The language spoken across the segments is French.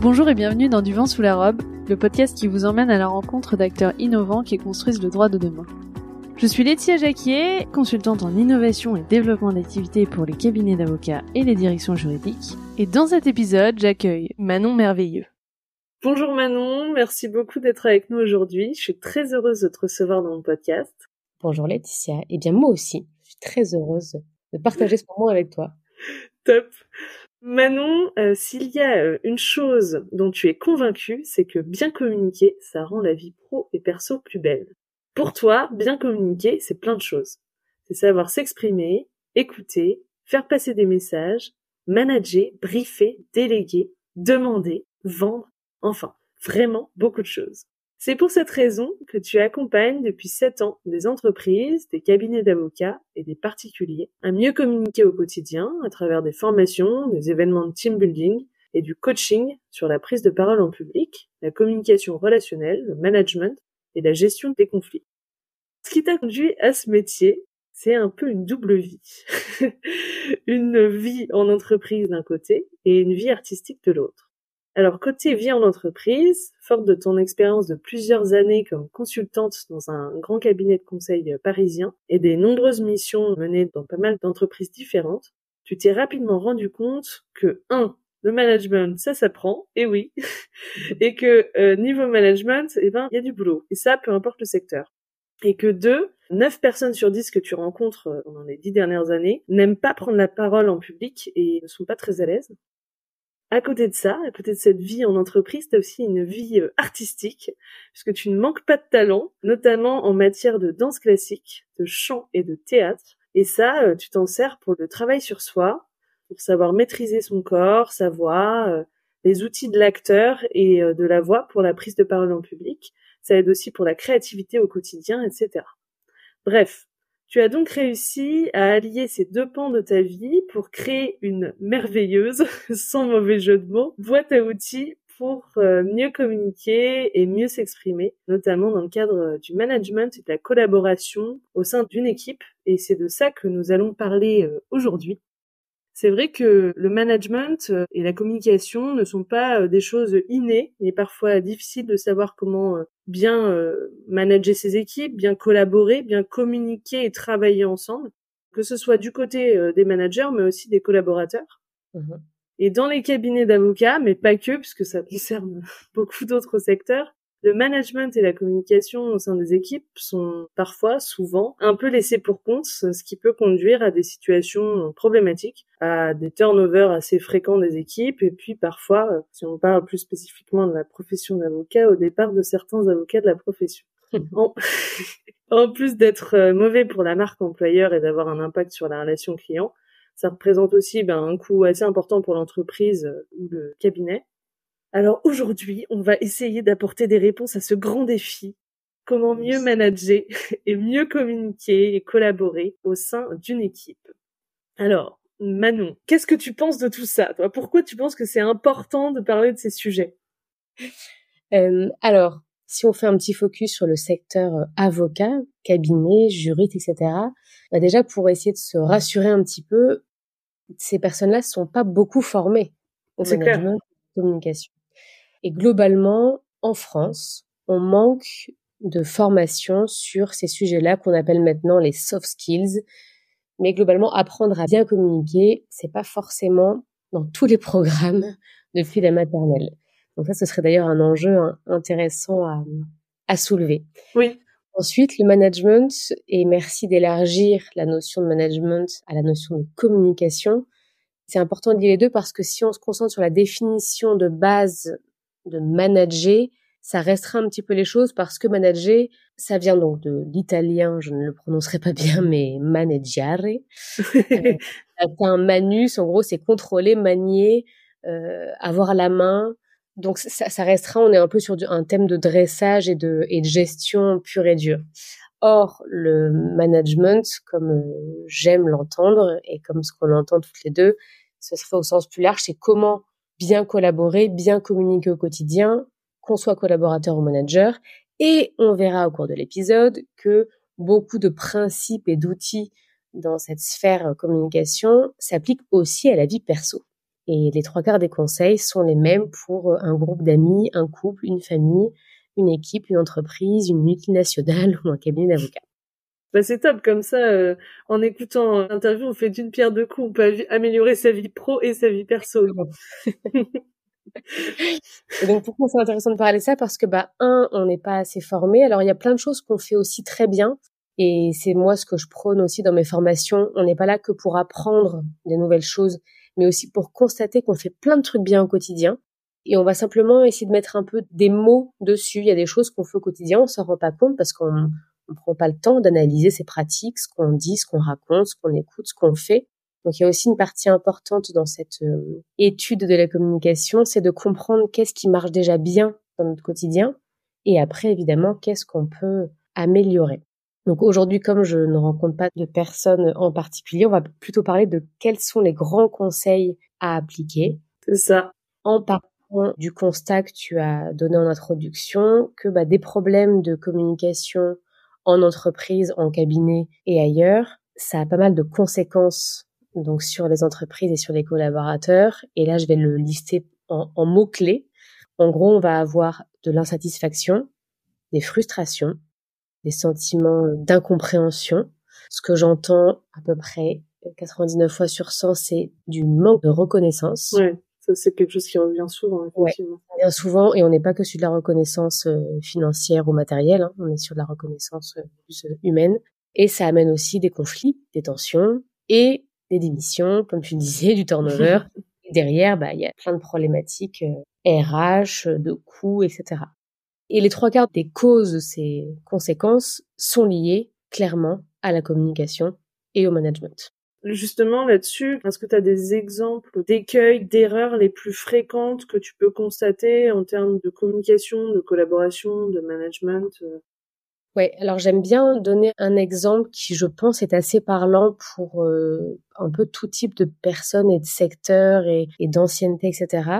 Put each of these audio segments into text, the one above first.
Bonjour et bienvenue dans Du vent sous la robe, le podcast qui vous emmène à la rencontre d'acteurs innovants qui construisent le droit de demain. Je suis Laetitia Jacquier, consultante en innovation et développement d'activités pour les cabinets d'avocats et les directions juridiques. Et dans cet épisode, j'accueille Manon Merveilleux. Bonjour Manon, merci beaucoup d'être avec nous aujourd'hui. Je suis très heureuse de te recevoir dans mon podcast. Bonjour Laetitia. Eh bien moi aussi, je suis très heureuse de partager ce moment avec toi. Top. Manon, euh, s'il y a euh, une chose dont tu es convaincue, c'est que bien communiquer, ça rend la vie pro et perso plus belle. Pour toi, bien communiquer, c'est plein de choses. C'est savoir s'exprimer, écouter, faire passer des messages, manager, briefer, déléguer, demander, vendre, enfin, vraiment beaucoup de choses. C'est pour cette raison que tu accompagnes depuis 7 ans des entreprises, des cabinets d'avocats et des particuliers à mieux communiquer au quotidien à travers des formations, des événements de team building et du coaching sur la prise de parole en public, la communication relationnelle, le management et la gestion des conflits. Ce qui t'a conduit à ce métier, c'est un peu une double vie. une vie en entreprise d'un côté et une vie artistique de l'autre. Alors, côté vie en entreprise, forte de ton expérience de plusieurs années comme consultante dans un grand cabinet de conseil parisien et des nombreuses missions menées dans pas mal d'entreprises différentes, tu t'es rapidement rendu compte que, un, le management, ça s'apprend, et oui, et que euh, niveau management, eh ben, il y a du boulot, et ça, peu importe le secteur. Et que deux, 9 personnes sur 10 que tu rencontres euh, pendant les dix dernières années n'aiment pas prendre la parole en public et ne sont pas très à l'aise. À côté de ça, à côté de cette vie en entreprise, tu as aussi une vie euh, artistique, puisque tu ne manques pas de talent, notamment en matière de danse classique, de chant et de théâtre. Et ça, euh, tu t'en sers pour le travail sur soi, pour savoir maîtriser son corps, sa voix, euh, les outils de l'acteur et de la voix pour la prise de parole en public. Ça aide aussi pour la créativité au quotidien, etc. Bref, tu as donc réussi à allier ces deux pans de ta vie pour créer une merveilleuse, sans mauvais jeu de mots, boîte à outils pour euh, mieux communiquer et mieux s'exprimer, notamment dans le cadre du management et de la collaboration au sein d'une équipe. Et c'est de ça que nous allons parler euh, aujourd'hui. C'est vrai que le management euh, et la communication ne sont pas euh, des choses innées. Il est parfois difficile de savoir comment euh, bien manager ses équipes, bien collaborer, bien communiquer et travailler ensemble, que ce soit du côté des managers, mais aussi des collaborateurs. Mmh et dans les cabinets d'avocats, mais pas que, puisque ça concerne beaucoup d'autres secteurs, le management et la communication au sein des équipes sont parfois, souvent, un peu laissés pour compte, ce qui peut conduire à des situations problématiques, à des turnovers assez fréquents des équipes, et puis parfois, si on parle plus spécifiquement de la profession d'avocat, au départ de certains avocats de la profession. en... plus d'être euh, mauvais pour la marque employeur et d'avoir un impact sur la relation client, ça représente aussi ben, un coût assez important pour l'entreprise euh, ou le cabinet. Alors aujourd'hui, on va essayer d'apporter des réponses à ce grand défi. Comment mieux manager et mieux communiquer et collaborer au sein d'une équipe. Alors, Manon, qu'est-ce que tu penses de tout ça? Pourquoi tu penses que c'est important de parler de ces sujets? Euh, Alors, si on fait un petit focus sur le secteur euh, avocat, cabinet, juriste, etc., bah déjà pour essayer de se rassurer un petit peu, ces personnes-là sont pas beaucoup formées au management communication. Et globalement, en France, on manque de formation sur ces sujets-là qu'on appelle maintenant les soft skills. Mais globalement, apprendre à bien communiquer, c'est pas forcément dans tous les programmes depuis la maternelle. Donc ça, ce serait d'ailleurs un enjeu hein, intéressant à, à soulever. Oui. Ensuite, le management, et merci d'élargir la notion de management à la notion de communication. C'est important de lier les deux parce que si on se concentre sur la définition de base de manager, ça restreint un petit peu les choses parce que manager, ça vient donc de l'italien, je ne le prononcerai pas bien, mais maneggiare. euh, un manus, en gros, c'est contrôler, manier, euh, avoir la main. Donc ça, ça, restreint, on est un peu sur un thème de dressage et de, et de gestion pure et dure. Or, le management, comme euh, j'aime l'entendre et comme ce qu'on l'entend toutes les deux, ce serait au sens plus large, c'est comment bien collaborer, bien communiquer au quotidien, qu'on soit collaborateur ou manager. Et on verra au cours de l'épisode que beaucoup de principes et d'outils dans cette sphère communication s'appliquent aussi à la vie perso. Et les trois quarts des conseils sont les mêmes pour un groupe d'amis, un couple, une famille, une équipe, une entreprise, une multinationale ou un cabinet d'avocats. Bah c'est top comme ça. Euh, en écoutant l'interview, on fait d'une pierre deux coups. On peut améliorer sa vie pro et sa vie perso. donc pourquoi c'est intéressant de parler de ça? Parce que bah un, on n'est pas assez formé. Alors il y a plein de choses qu'on fait aussi très bien. Et c'est moi ce que je prône aussi dans mes formations. On n'est pas là que pour apprendre des nouvelles choses, mais aussi pour constater qu'on fait plein de trucs bien au quotidien. Et on va simplement essayer de mettre un peu des mots dessus. Il y a des choses qu'on fait au quotidien, on s'en rend pas compte parce qu'on on prend pas le temps d'analyser ses pratiques, ce qu'on dit, ce qu'on raconte, ce qu'on écoute, ce qu'on fait. Donc il y a aussi une partie importante dans cette euh, étude de la communication, c'est de comprendre qu'est-ce qui marche déjà bien dans notre quotidien et après évidemment qu'est-ce qu'on peut améliorer. Donc aujourd'hui, comme je ne rencontre pas de personnes en particulier, on va plutôt parler de quels sont les grands conseils à appliquer. C'est ça. En partant du constat que tu as donné en introduction, que bah, des problèmes de communication en entreprise, en cabinet et ailleurs, ça a pas mal de conséquences donc sur les entreprises et sur les collaborateurs. Et là, je vais le lister en, mots-clés. En gros, on va avoir de l'insatisfaction, des frustrations, des sentiments d'incompréhension. Ce que j'entends à peu près 99 fois sur 100, c'est du manque de reconnaissance c'est quelque chose qui revient souvent, effectivement. revient souvent, et on n'est pas que sur de la reconnaissance euh, financière ou matérielle, hein. on est sur de la reconnaissance euh, plus euh, humaine. Et ça amène aussi des conflits, des tensions et des démissions, comme tu disais, du turnover. et derrière, bah, il y a plein de problématiques RH, de coûts, etc. Et les trois quarts des causes de ces conséquences sont liées clairement à la communication et au management. Justement là-dessus, est-ce que tu as des exemples d'écueils, d'erreurs les plus fréquentes que tu peux constater en termes de communication, de collaboration, de management euh? Ouais, alors j'aime bien donner un exemple qui, je pense, est assez parlant pour euh, un peu tout type de personnes et de secteurs et, d'ancienneté, etc.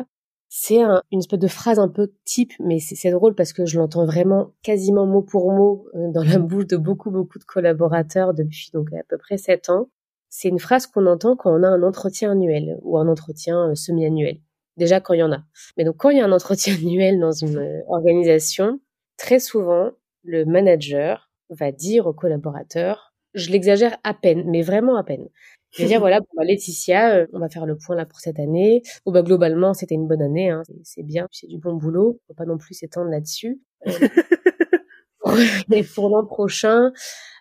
C'est une espèce de phrase un peu type, mais c'est drôle parce que je l'entends vraiment quasiment mot pour mot euh, dans la bouche de beaucoup, beaucoup de collaborateurs depuis donc à peu près sept ans c'est une phrase qu'on entend quand on a un entretien annuel ou un entretien euh, semi-annuel. Déjà quand il y en a. Mais donc quand il y a un entretien annuel dans une euh, organisation, très souvent, le manager va dire aux collaborateurs, je l'exagère à peine, mais vraiment à peine. Je vais dire voilà, bah, Laetitia, euh, on va faire le point là pour cette année. Ou bah globalement, c'était une bonne année, hein, c'est bien, c'est du bon boulot. Faut pas non plus s'étendre là-dessus. Mais pour l'an prochain,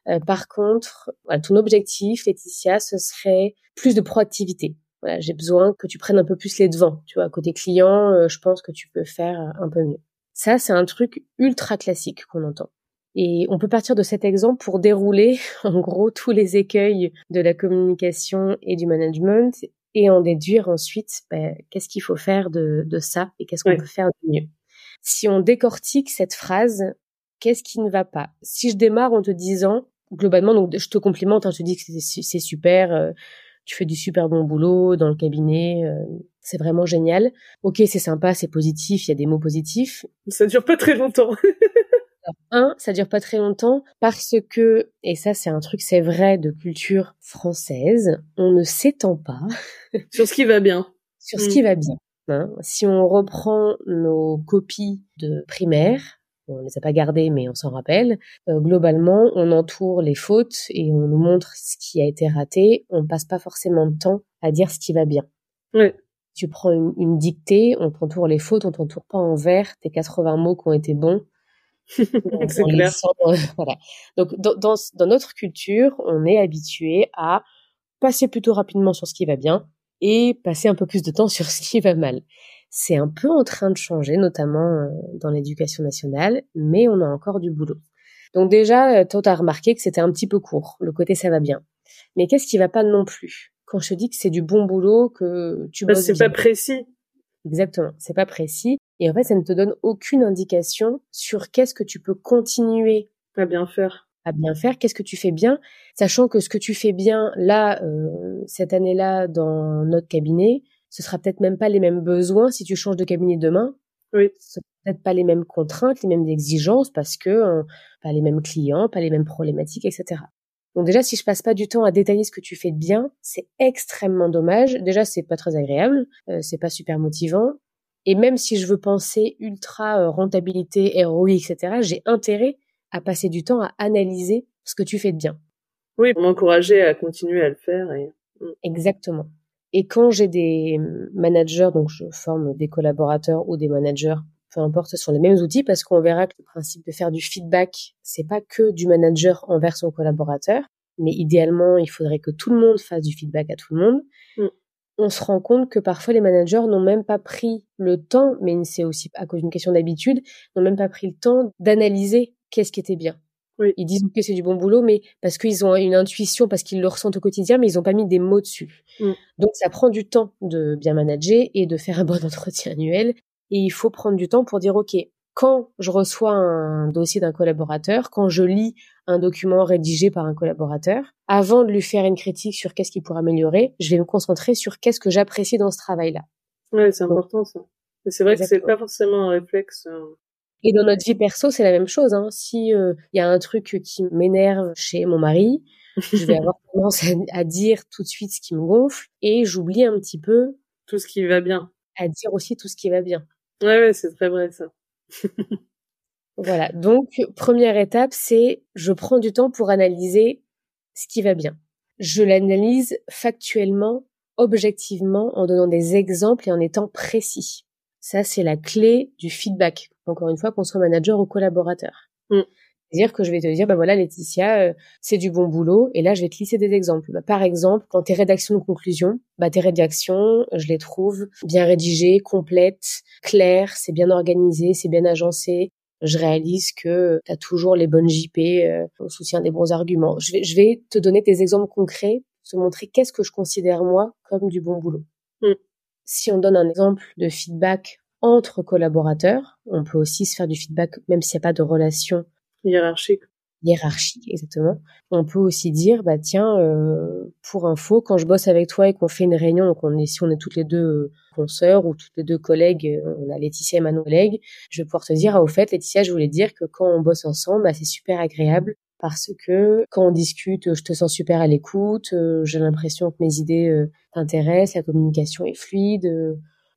euh, par contre, ton objectif, Laetitia, ce serait plus de proactivité. Voilà, j'ai besoin que tu prennes un peu plus les devants. Tu vois, côté client, euh, je pense que tu peux faire un peu mieux. Ça, c'est un truc ultra classique qu'on entend. Et on peut partir de cet exemple pour dérouler, en gros, tous les écueils de la communication et du management et en déduire ensuite ben, qu'est-ce qu'il faut faire de, ça et qu'est-ce qu'on peut faire de mieux. Si on décortique cette phrase, qu'est-ce qui ne va pas? Si je démarre en te disant globalement, donc je te complimente, hein, je te dis que c'est super, euh, tu fais du super bon boulot dans le cabinet, euh, c'est vraiment génial. Ok, c'est sympa, c'est positif, il y a des mots positifs. Ça dure pas très longtemps. un, ça dure pas très longtemps parce que, et ça c'est un truc, c'est vrai de culture française, on ne s'étend pas sur ce qui va bien. Sur ce qui mm. va bien. Hein. Si on reprend nos copies de primaire, on les a pas gardés, mais on s'en rappelle. Euh, globalement, on entoure les fautes et on nous montre ce qui a été raté. On passe pas forcément de temps à dire ce qui va bien. Oui. Tu prends une, dictée, on t'entoure les fautes, on t'entoure pas en vert tes 80 mots qui ont été bons. C'est clair. voilà. Donc dans, dans notre culture, on est habitué à passer plutôt rapidement sur ce qui va bien et passer un peu plus de temps sur ce qui va mal c'est un peu en train de changer, notamment euh, dans l'éducation nationale, mais on a encore du boulot. Donc déjà, euh, toi, tu as remarqué que c'était un petit peu court, le côté ça va bien. Mais qu'est-ce qui va pas non plus? Quand je te dis que c'est du bon boulot, que tu bah, C'est pas précis. Exactement, c'est pas précis. Et en fait, ça ne te donne aucune indication sur qu'est-ce que tu peux continuer à bien faire. À bien faire, qu'est-ce que tu fais bien, sachant que ce que tu fais bien là, euh, cette année-là, dans notre cabinet, ce sera peut-être même pas les mêmes besoins si tu changes de cabinet demain. Oui. Ce peut-être pas les mêmes contraintes, les mêmes exigences parce que euh, pas les mêmes clients, pas les mêmes problématiques, etc. Donc déjà, si je passe pas du temps à détailler ce que tu fais de bien, c'est extrêmement dommage. Déjà, c'est pas très agréable, euh, c'est pas super motivant. Et même si je veux penser ultra euh, rentabilité, ROI, etc., j'ai intérêt à passer du temps à analyser ce que tu fais de bien. Oui, pour m'encourager à continuer à le faire. Et... Mm. Exactement. Et quand j'ai des managers, donc je forme des collaborateurs ou des managers peu importe, ce sont les mêmes outils parce qu'on verra que le principe de faire du feedback, c'est pas que du manager envers son collaborateur, mais idéalement, il faudrait que tout le monde fasse du feedback à tout le monde. Mm. On se rend compte que parfois les managers n'ont même pas pris le temps, mais c'est aussi à cause d'une question d'habitude, n'ont même pas pris le temps d'analyser qu'est-ce qui était bien. Ils disent que c'est du bon boulot, mais parce qu'ils ont une intuition, parce qu'ils le ressentent au quotidien, mais ils n'ont pas mis des mots dessus. Mm. Donc ça prend du temps de bien manager et de faire un bon entretien annuel et il faut prendre du temps pour dire, OK, quand je reçois un dossier d'un collaborateur, quand je lis un document rédigé par un collaborateur, avant de lui faire une critique sur qu'est-ce qu'il pourrait améliorer, je vais me concentrer sur qu'est-ce que j'apprécie dans ce travail-là. Ouais, c'est important ça. C'est vrai que c'est pas forcément un réflexe. Euh. Et dans notre vie perso, c'est la même chose. Hein. Si il euh, y a un truc qui m'énerve chez mon mari, je vais avoir tendance à, dire tout de suite ce qui me gonfle et j'oublie un petit peu tout ce qui va bien. À dire aussi tout ce qui va bien. Ouais, ouais, c'est très vrai ça. voilà. Donc, première étape, c'est je prends du temps pour analyser ce qui va bien. Je l'analyse factuellement, objectivement, en donnant des exemples et en étant précis. Ça, c'est la clé du feedback. Encore une fois, qu'on soit manager ou collaborateur. Mm. C'est-à-dire que je vais te dire, bah voilà, Laetitia, euh, c'est du bon boulot. Et là, je vais te lisser des exemples. Bah, par exemple, quand tes rédactions de conclusion, bah, tes rédactions, je les trouve bien rédigées, complètes, claires, c'est bien organisé, c'est bien agencé. Je réalise que tu as toujours les bonnes JP euh, au soutien des bons arguments. Je vais, je vais te donner des exemples concrets, te montrer qu'est-ce que je considère moi comme du bon boulot. Mm. Si on donne un exemple de feedback entre collaborateurs, on peut aussi se faire du feedback même s'il n'y a pas de relation Hiérarchique. Hiérarchique, exactement. On peut aussi dire, bah tiens, euh, pour info, quand je bosse avec toi et qu'on fait une réunion, donc on est, si on est toutes les deux euh, consoeurs ou toutes les deux collègues, euh, on a Laetitia et Manon collègues, je vais pouvoir te dire, ah, au fait, Laetitia, je voulais dire que quand on bosse ensemble, bah, c'est super agréable parce que quand on discute, je te sens super à l'écoute, j'ai l'impression que mes idées t'intéressent, la communication est fluide.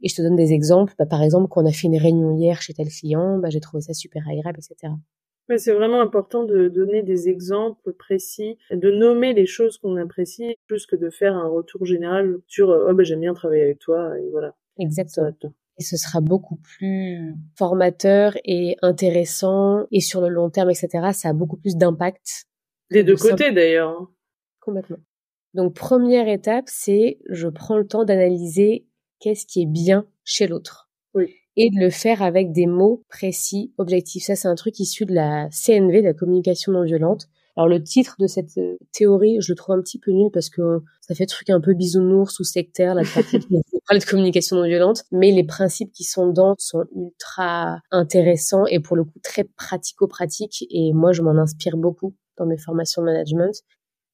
Et je te donne des exemples. Bah, par exemple, quand on a fait une réunion hier chez tel client, bah, j'ai trouvé ça super agréable, etc c'est vraiment important de donner des exemples précis, de nommer les choses qu'on apprécie, plus que de faire un retour général sur euh, oh ben j'aime bien travailler avec toi et voilà. Exactement. Et ce sera beaucoup plus formateur et intéressant et sur le long terme, etc. Ça a beaucoup plus d'impact. Des deux côtés d'ailleurs. Hein. Complètement. Donc première étape, c'est je prends le temps d'analyser qu'est-ce qui est bien chez l'autre. Oui et de le faire avec des mots précis, objectifs. Ça, c'est un truc issu de la CNV, de la communication non violente. Alors le titre de cette euh, théorie, je le trouve un petit peu nul parce que ça fait truc un peu bisounours ou sectaire, la pratique de communication non violente, mais les principes qui sont dedans sont ultra intéressants et pour le coup très pratico-pratiques et moi je m'en inspire beaucoup dans mes formations de management.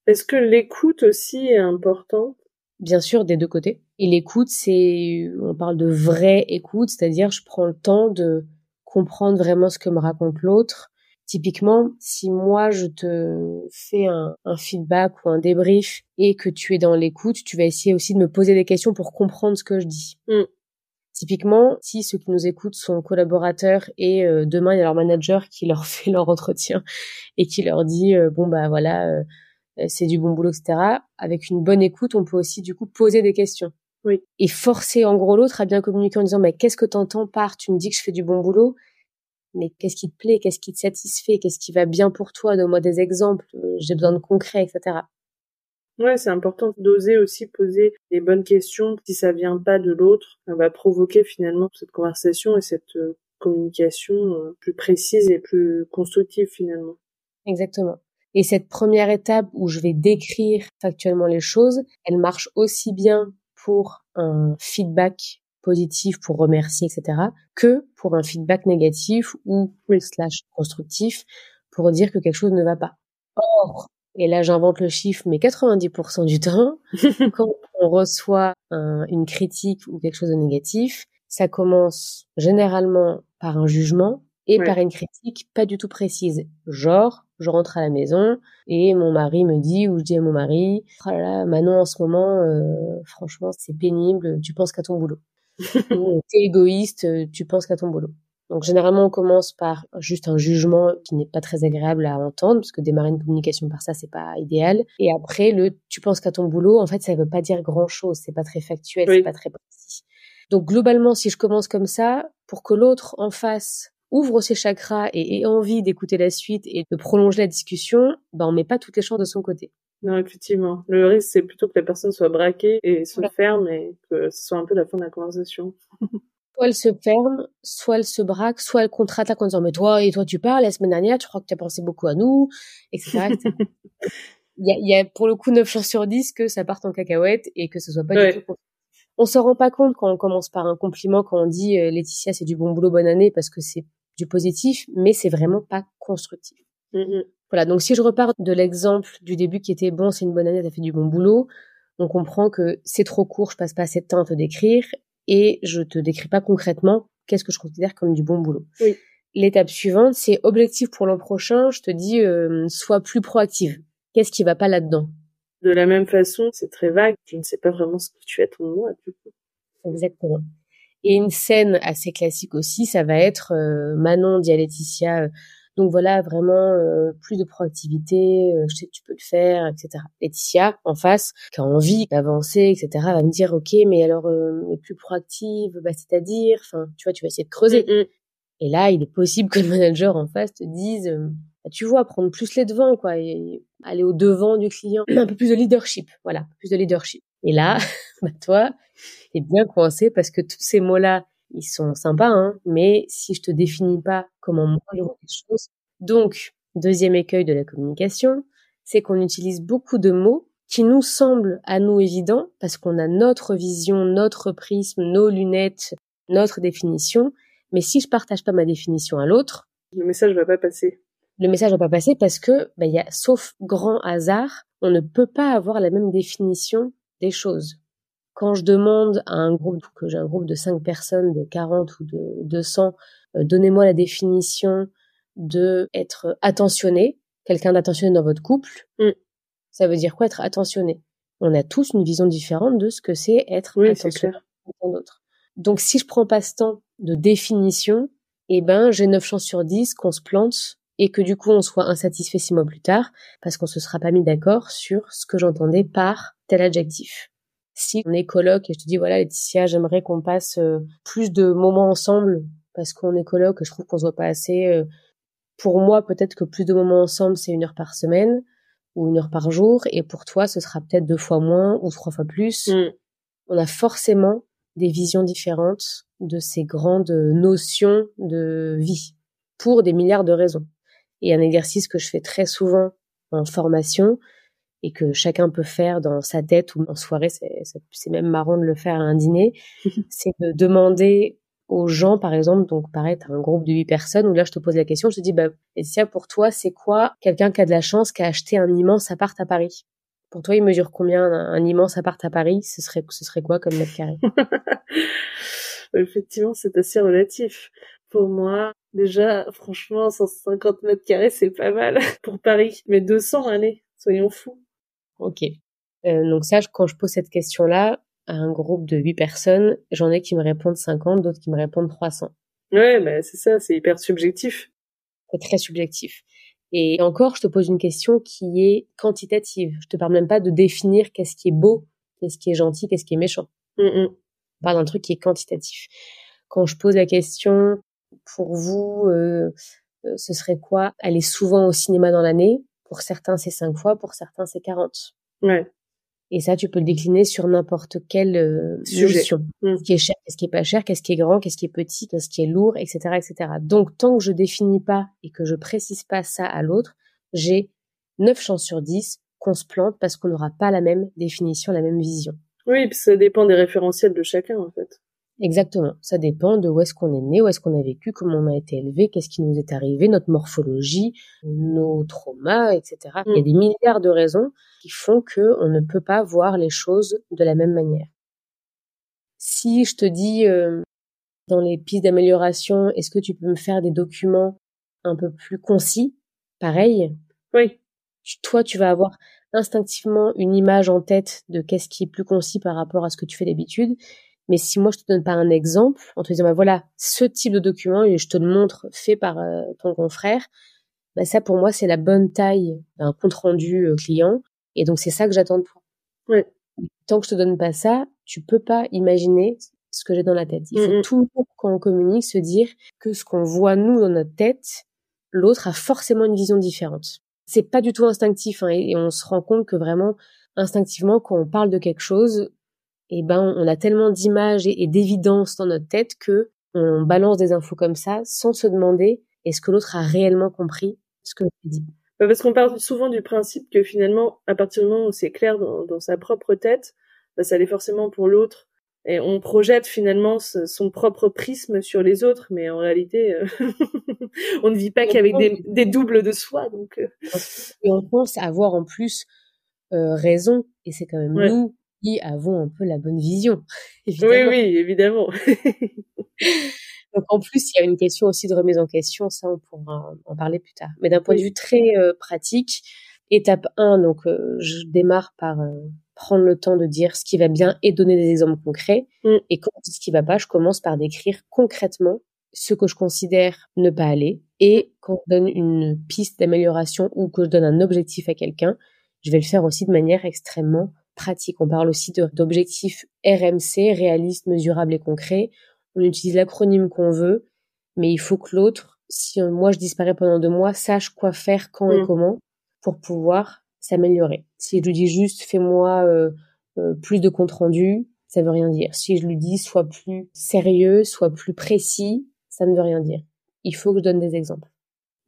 Est-ce que l'écoute aussi est importante? Bien sûr des deux côtés. Et l'écoute, c'est, on parle de vraie écoute, c'est-à-dire je prends le temps de comprendre vraiment ce que me raconte l'autre. Typiquement, si moi je te fais un, feedback ou un débrief et que tu es dans l'écoute, tu vas essayer aussi de me poser des questions pour comprendre ce que je dis. Mm. Typiquement, si ceux qui nous écoutent sont collaborateurs et euh, demain il y a leur manager qui leur fait leur entretien et qui leur dit euh, bon bah voilà euh, euh, c'est du bon boulot, etc. Avec une bonne écoute, on peut aussi du coup poser des questions. Oui. Et forcer en gros l'autre à bien communiquer en disant mais qu'est-ce que t'entends par tu me dis que je fais du bon boulot? Mais qu'est-ce qui te plaît? Qu'est-ce qui te satisfait? Qu'est-ce qui va bien pour toi? Donne-moi des exemples euh, j'ai besoin de concret etc Ouais, c'est important d'oser aussi poser les bonnes questions. Si ça vient pas de l'autre, ça va provoquer finalement cette conversation et cette euh, communication plus précise et plus constructive finalement. Exactement. Et cette première étape où je vais décrire factuellement les choses, elle marche aussi bien pour un feedback positif pour remercier, etc., que pour un feedback négatif ou slash constructif pour dire que quelque chose ne va pas. Or, et là j'invente le chiffre, mais 90% du temps, quand on reçoit une critique ou quelque chose de négatif, ça commence généralement par un jugement et par une critique pas du tout précise. Genre, je rentre à la maison et mon mari me dit ou je dis à mon mari oh là là Manon en ce moment euh, franchement c'est pénible tu penses qu'à ton boulot. Ou t'es égoïste tu penses qu'à ton boulot donc généralement on commence par juste un jugement qui n'est pas très agréable à entendre parce que démarrer une communication par ça c'est pas idéal. Et après le tu penses qu'à ton boulot en fait ça veut pas dire grand chose c'est pas très factuel c'est pas très précis. Donc globalement si je commence comme ça pour que l'autre en face ouvre ses chakras et ait envie d'écouter la suite et de prolonger la discussion, ben on met pas toutes les chances de son côté. Non, effectivement. Le risque, c'est plutôt que la personne soit braquée et se ferme et que ce soit un peu la fin de la conversation. soit elle se ferme, soit elle se braque, soit elle contre-attaque en disant mais toi et toi tu parles la semaine dernière, tu crois que tu as pensé beaucoup à nous, etc. il, y a, il y a pour le coup 9 chances sur 10 que ça parte en cacahuète et que ce soit pas du tout on se rend pas compte quand on commence par un compliment, quand on dit euh, Laetitia c'est du bon boulot, bonne année, parce que c'est du positif, mais c'est vraiment pas constructif. Mm-hmm. Voilà, donc si je repars de l'exemple du début qui était bon, c'est une bonne année, t'as fait du bon boulot, on comprend que c'est trop court, je passe pas assez de temps à te décrire, et je te décris pas concrètement qu'est-ce que je considère comme du bon boulot. Oui. L'étape suivante, c'est objectif pour l'an prochain, je te dis, euh, sois plus proactive. Qu'est-ce qui va pas là-dedans? De la même façon, c'est très vague, je ne sais pas vraiment ce que tu as ton moi, du coup. Exactement. Et une scène assez classique aussi, ça va être euh, Manon dit à Laetitia, euh, donc voilà, vraiment euh, plus de proactivité, je sais que tu peux le faire, etc. Laetitia, en face, qui a envie d'avancer, etc., va me dire, ok, mais alors, plus proactive, bah, c'est-à-dire, enfin, tu vois, tu vas essayer de creuser. Mm, mm. Et là, il est possible que le manager en face te dise, bah, tu vois, prendre plus les devants, quoi, et aller au devant du client, un peu plus de leadership, voilà, plus de leadership. Et là, bah toi, t'es bien coincé parce que tous ces mots-là, ils sont sympas, hein, mais si je te définis pas comment moi je vois les choses, donc deuxième écueil de la communication, c'est qu'on utilise beaucoup de mots qui nous semblent à nous évidents parce qu'on a notre vision, notre prisme, nos lunettes, notre définition. Mais si je partage pas ma définition à l'autre, le message va pas passer. Le message va pas passer parce que, bah, y a, sauf grand hasard, on ne peut pas avoir la même définition des choses. Quand je demande à un groupe, que j'ai un groupe de 5 personnes, de 40 ou de 200, euh, donnez-moi la définition de être attentionné, quelqu'un d'attentionné dans votre couple, mm. ça veut dire quoi être attentionné? On a tous une vision différente de ce que c'est être attentionné dans d'autres. Donc si je prends pas ce temps de définition, eh ben j'ai 9 chances sur 10 qu'on se plante et que du coup on soit insatisfait six mois plus tard parce qu'on se sera pas mis d'accord sur ce que j'entendais par tel adjectif. Si on est coloc et je te dis voilà Laetitia, j'aimerais qu'on passe euh, plus de moments ensemble parce qu'on est coloc et je trouve qu'on se voit pas assez. Euh, pour moi, peut-être que plus de moments ensemble, c'est une heure par semaine ou une heure par jour et pour toi, ce sera peut-être deux fois moins ou trois fois plus. Mm. On a forcément des visions différentes de ces grandes notions de vie pour des milliards de raisons. Et un exercice que je fais très souvent en formation et que chacun peut faire dans sa tête ou en soirée, c'est même marrant de le faire à un dîner, c'est de demander aux gens, par exemple, donc pareil, t'as un groupe de huit personnes où là je te pose la question, je te dis, bah, ça pour toi, c'est quoi quelqu'un qui a de la chance, qui a acheté un immense appart à Paris? Pour toi, il mesure combien un, immense appart à Paris? Ce serait, ce serait quoi comme mètre carré? Effectivement, c'est assez relatif. Pour moi, déjà, franchement, 150 mètres carrés, c'est pas mal pour Paris. Mais 200, allez, soyons fous. Ok. Euh, donc ça, quand je pose cette question-là à un groupe de 8 personnes, j'en ai qui me répondent 50, d'autres qui me répondent 300. Ouais, bah c'est ça, c'est hyper subjectif. C'est très subjectif. Et encore, je te pose une question qui est quantitative. Je te parle même pas de définir qu'est-ce qui est beau, qu'est-ce qui est gentil, qu'est-ce qui est méchant. Mm -mm. On parle d'un truc qui est quantitatif. Quand je pose la question, pour vous, euh, euh, ce serait quoi? Aller souvent au cinéma dans l'année. Pour certains, c'est cinq fois. Pour certains, c'est 40. Ouais. Et ça, tu peux le décliner sur n'importe quelle euh, solution. Mmh. Qu'est-ce qui est cher, qu'est-ce qui est pas cher, qu'est-ce qui est grand, qu'est-ce qui est petit, qu'est-ce qui est lourd, etc., etc. Donc, tant que je définis pas et que je précise pas ça à l'autre, j'ai 9 chances sur 10 qu'on se plante parce qu'on n'aura pas la même définition, la même vision. Oui, puis ça dépend des référentiels de chacun, en fait. Exactement. Ça dépend de où est-ce qu'on est né, où est-ce qu'on a vécu, comment on a été élevé, qu'est-ce qui nous est arrivé, notre morphologie, nos traumas, etc. Il y a mm. des milliards de raisons qui font que on ne peut pas voir les choses de la même manière. Si je te dis euh, dans les pistes d'amélioration, est-ce que tu peux me faire des documents un peu plus concis? Pareil, Oui. Toi, tu vas avoir instinctivement une image en tête de qu'est-ce qui est plus concis par rapport à ce que tu fais d'habitude. Mais si moi je te donne pas un exemple en te disant bah voilà ce type de document et je te le montre fait par euh, ton confrère, bah ça pour moi c'est la bonne taille d'un compte rendu euh, client et donc c'est ça que j'attends de toi. Ouais. Tant que je te donne pas ça, tu peux pas imaginer ce que j'ai dans la tête. Il faut toujours quand on communique se dire que ce qu'on voit nous dans notre tête, l'autre a forcément une vision différente c'est pas du tout instinctif hein, et, on se rend compte que vraiment instinctivement quand on parle de quelque chose eh ben on a tellement d'images et, d'évidence dans notre tête que on balance des infos comme ça sans se demander est-ce que l'autre a réellement compris ce que je dis bah, parce qu'on parle souvent du principe que finalement à partir du moment où c'est clair dans, sa propre tête bah, ça l'est forcément pour l'autre et on projette finalement son propre prisme sur les autres, mais en réalité, euh, on ne vit pas qu'avec des, doubles de soi. Donc, euh. et on pense avoir en plus euh, raison, et c'est quand même nous qui avons un peu la bonne vision. Évidemment. Oui, oui, évidemment. donc en plus, il y a une question aussi de remise en question, ça on pourra en parler plus tard. Mais d'un point de vue très pratique, étape 1, donc je démarre par prendre le temps de dire ce qui va bien et donner des exemples concrets. Mm. Et quand je dis ce qui va pas, je commence par décrire concrètement ce que je considère ne pas aller. Et quand je donne une piste d'amélioration ou que je donne un objectif à quelqu'un, je vais le faire aussi de manière extrêmement pratique. On parle aussi d'objectifs RMC, réalistes, mesurables et concrets. On utilise l'acronyme qu'on veut, mais il faut que l'autre, si moi je disparais pendant deux mois, sache quoi faire, quand et mm. comment pour pouvoir s'améliorer. Si je lui dis juste fais-moi euh, euh, plus de compte rendu, ça veut rien dire. Si je lui dis sois plus sérieux, sois plus précis, ça ne veut rien dire. Il faut que je donne des exemples.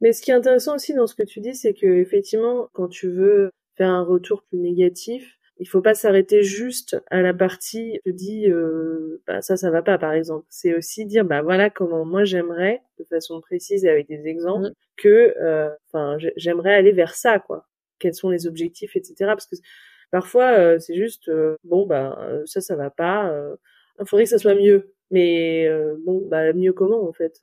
Mais ce qui est intéressant aussi dans ce que tu dis, c'est que effectivement, quand tu veux faire un retour plus négatif, il faut pas s'arrêter juste à la partie je dis euh, bah ça ça va pas par exemple c'est aussi dire bah voilà comment moi j'aimerais de façon précise et avec des exemples mmh. que enfin j'aimerais aller vers ça quoi quels sont les objectifs, etc. Parce que parfois, euh, c'est juste, euh, bon, bah, euh, ça, ça va pas. il faudrait que ça soit mieux. Mais bon, bah, mieux comment, en fait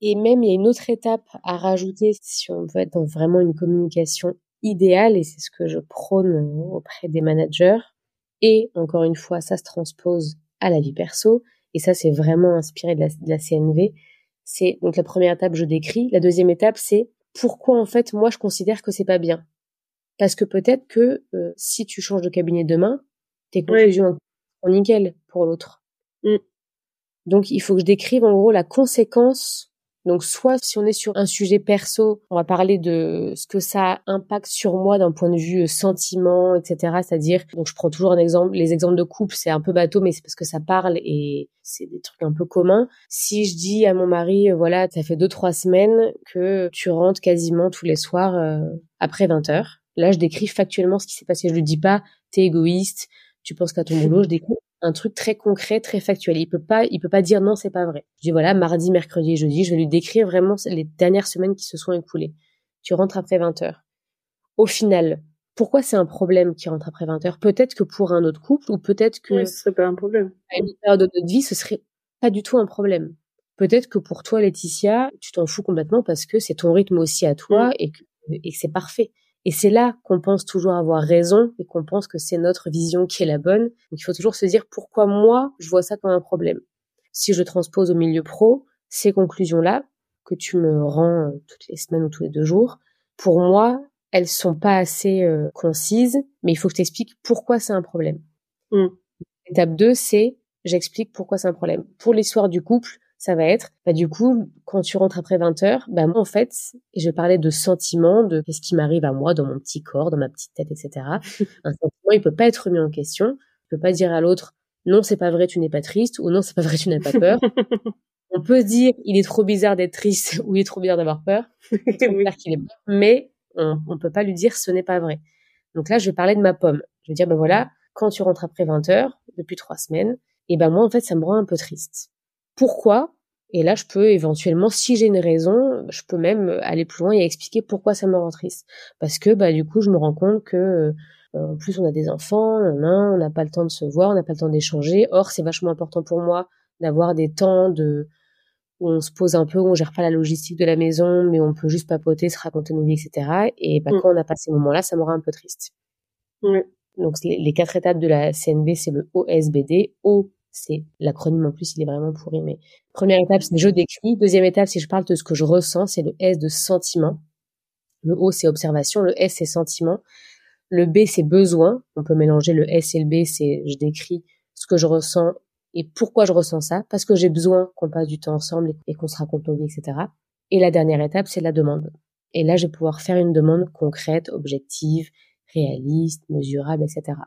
Et même, il y a une autre étape à rajouter si on veut être dans vraiment une communication idéale, et c'est ce que je prône auprès des managers. Et encore une fois, ça se transpose à la vie perso. Et ça, c'est vraiment inspiré de la, de la CNV. C'est donc la première étape, je décris. La deuxième étape, c'est pourquoi en fait moi je considère que c'est pas bien Parce que peut-être que euh, si tu changes de cabinet demain, tes conclusions sont nickel pour l'autre. Mm. Donc il faut que je décrive en gros la conséquence donc soit si on est sur un sujet perso, on va parler de ce que ça impacte sur moi d'un point de vue euh, sentiment, etc. C'est-à-dire, donc je prends toujours un exemple, les exemples de couple, c'est un peu bateau, mais c'est parce que ça parle et c'est des trucs un peu communs. Si je dis à mon mari, euh, voilà, ça fait deux trois semaines que tu rentres quasiment tous les soirs euh, après 20 heures, là je décris factuellement ce qui s'est passé. Je lui dis pas, t'es égoïste, tu penses qu'à ton boulot, je décris un truc très concret, très factuel. Il peut pas, il peut pas dire non, c'est pas vrai. Je dis voilà, mardi, mercredi jeudi, je vais lui décrire vraiment les dernières semaines qui se sont écoulées. Tu rentres après 20 heures. Au final, pourquoi c'est un problème qui rentre après 20 heures? Peut-être que pour un autre couple, ou peut-être que oui, ce serait pas un problème. À une période de notre vie, ce serait pas du tout un problème. Peut-être que pour toi, Laetitia, tu t'en fous complètement parce que c'est ton rythme aussi à toi mm. et que, et que c'est parfait. Et c'est là qu'on pense toujours avoir raison et qu'on pense que c'est notre vision qui est la bonne. Donc il faut toujours se dire pourquoi moi je vois ça comme un problème. Si je transpose au milieu pro, ces conclusions-là que tu me rends euh, toutes les semaines ou tous les deux jours, pour moi, elles sont pas assez euh, concises, mais il faut que je t'explique pourquoi c'est un problème. Mm. Étape 2, c'est j'explique pourquoi c'est un problème. Pour l'histoire du couple, ça va être, bah, du coup, quand tu rentres après 20 heures, bah, moi, en fait, et je parlais de sentiments, de qu'est-ce qui m'arrive à moi dans mon petit corps, dans ma petite tête, etc. Un sentiment, il peut pas être remis en question. Il peut pas dire à l'autre, non, c'est pas vrai, tu n'es pas triste, ou non, c'est pas vrai, tu n'as pas peur. On peut se dire, il est trop bizarre d'être triste, ou il est trop bizarre d'avoir peur. qu'il est mais on, on peut pas lui dire, ce n'est pas vrai. Donc là, je vais parler de ma pomme. Je vais dire, ben voilà, quand tu rentres après 20 heures, depuis trois semaines, et ben moi, en fait, ça me rend un peu triste pourquoi. Et là, je peux éventuellement, si j'ai une raison, je peux même aller plus loin et expliquer pourquoi ça me rend triste. Parce que, bah, du coup, je me rends compte que, euh, en plus, on a des enfants, on n'a pas le temps de se voir, on n'a pas le temps d'échanger. Or, c'est vachement important pour moi d'avoir des temps de, où on se pose un peu, où on gère pas la logistique de la maison, mais on peut juste papoter, se raconter nos vies, etc. Et bah, mm. quand on n'a pas ces moments-là, ça m'aura un peu triste. Donc les, quatre étapes de la CNV, c'est le OSBD. O, c'est l'acronyme en plus, il est vraiment pourri, mais première étape, c'est je décris. Deuxième étape, si je parle de ce que je ressens, c'est le S de sentiment. Le O, c'est observation. Le S, c'est sentiment. Le B, c'est besoin. On peut mélanger le S et le B, c'est je décris ce que je ressens et pourquoi je ressens ça, parce que j'ai besoin qu'on passe du temps ensemble et qu'on se raconte nos vies, etc. Et la dernière étape, c'est la demande. Et là, je vais pouvoir faire une demande concrète, objective, réaliste, mesurable, etc.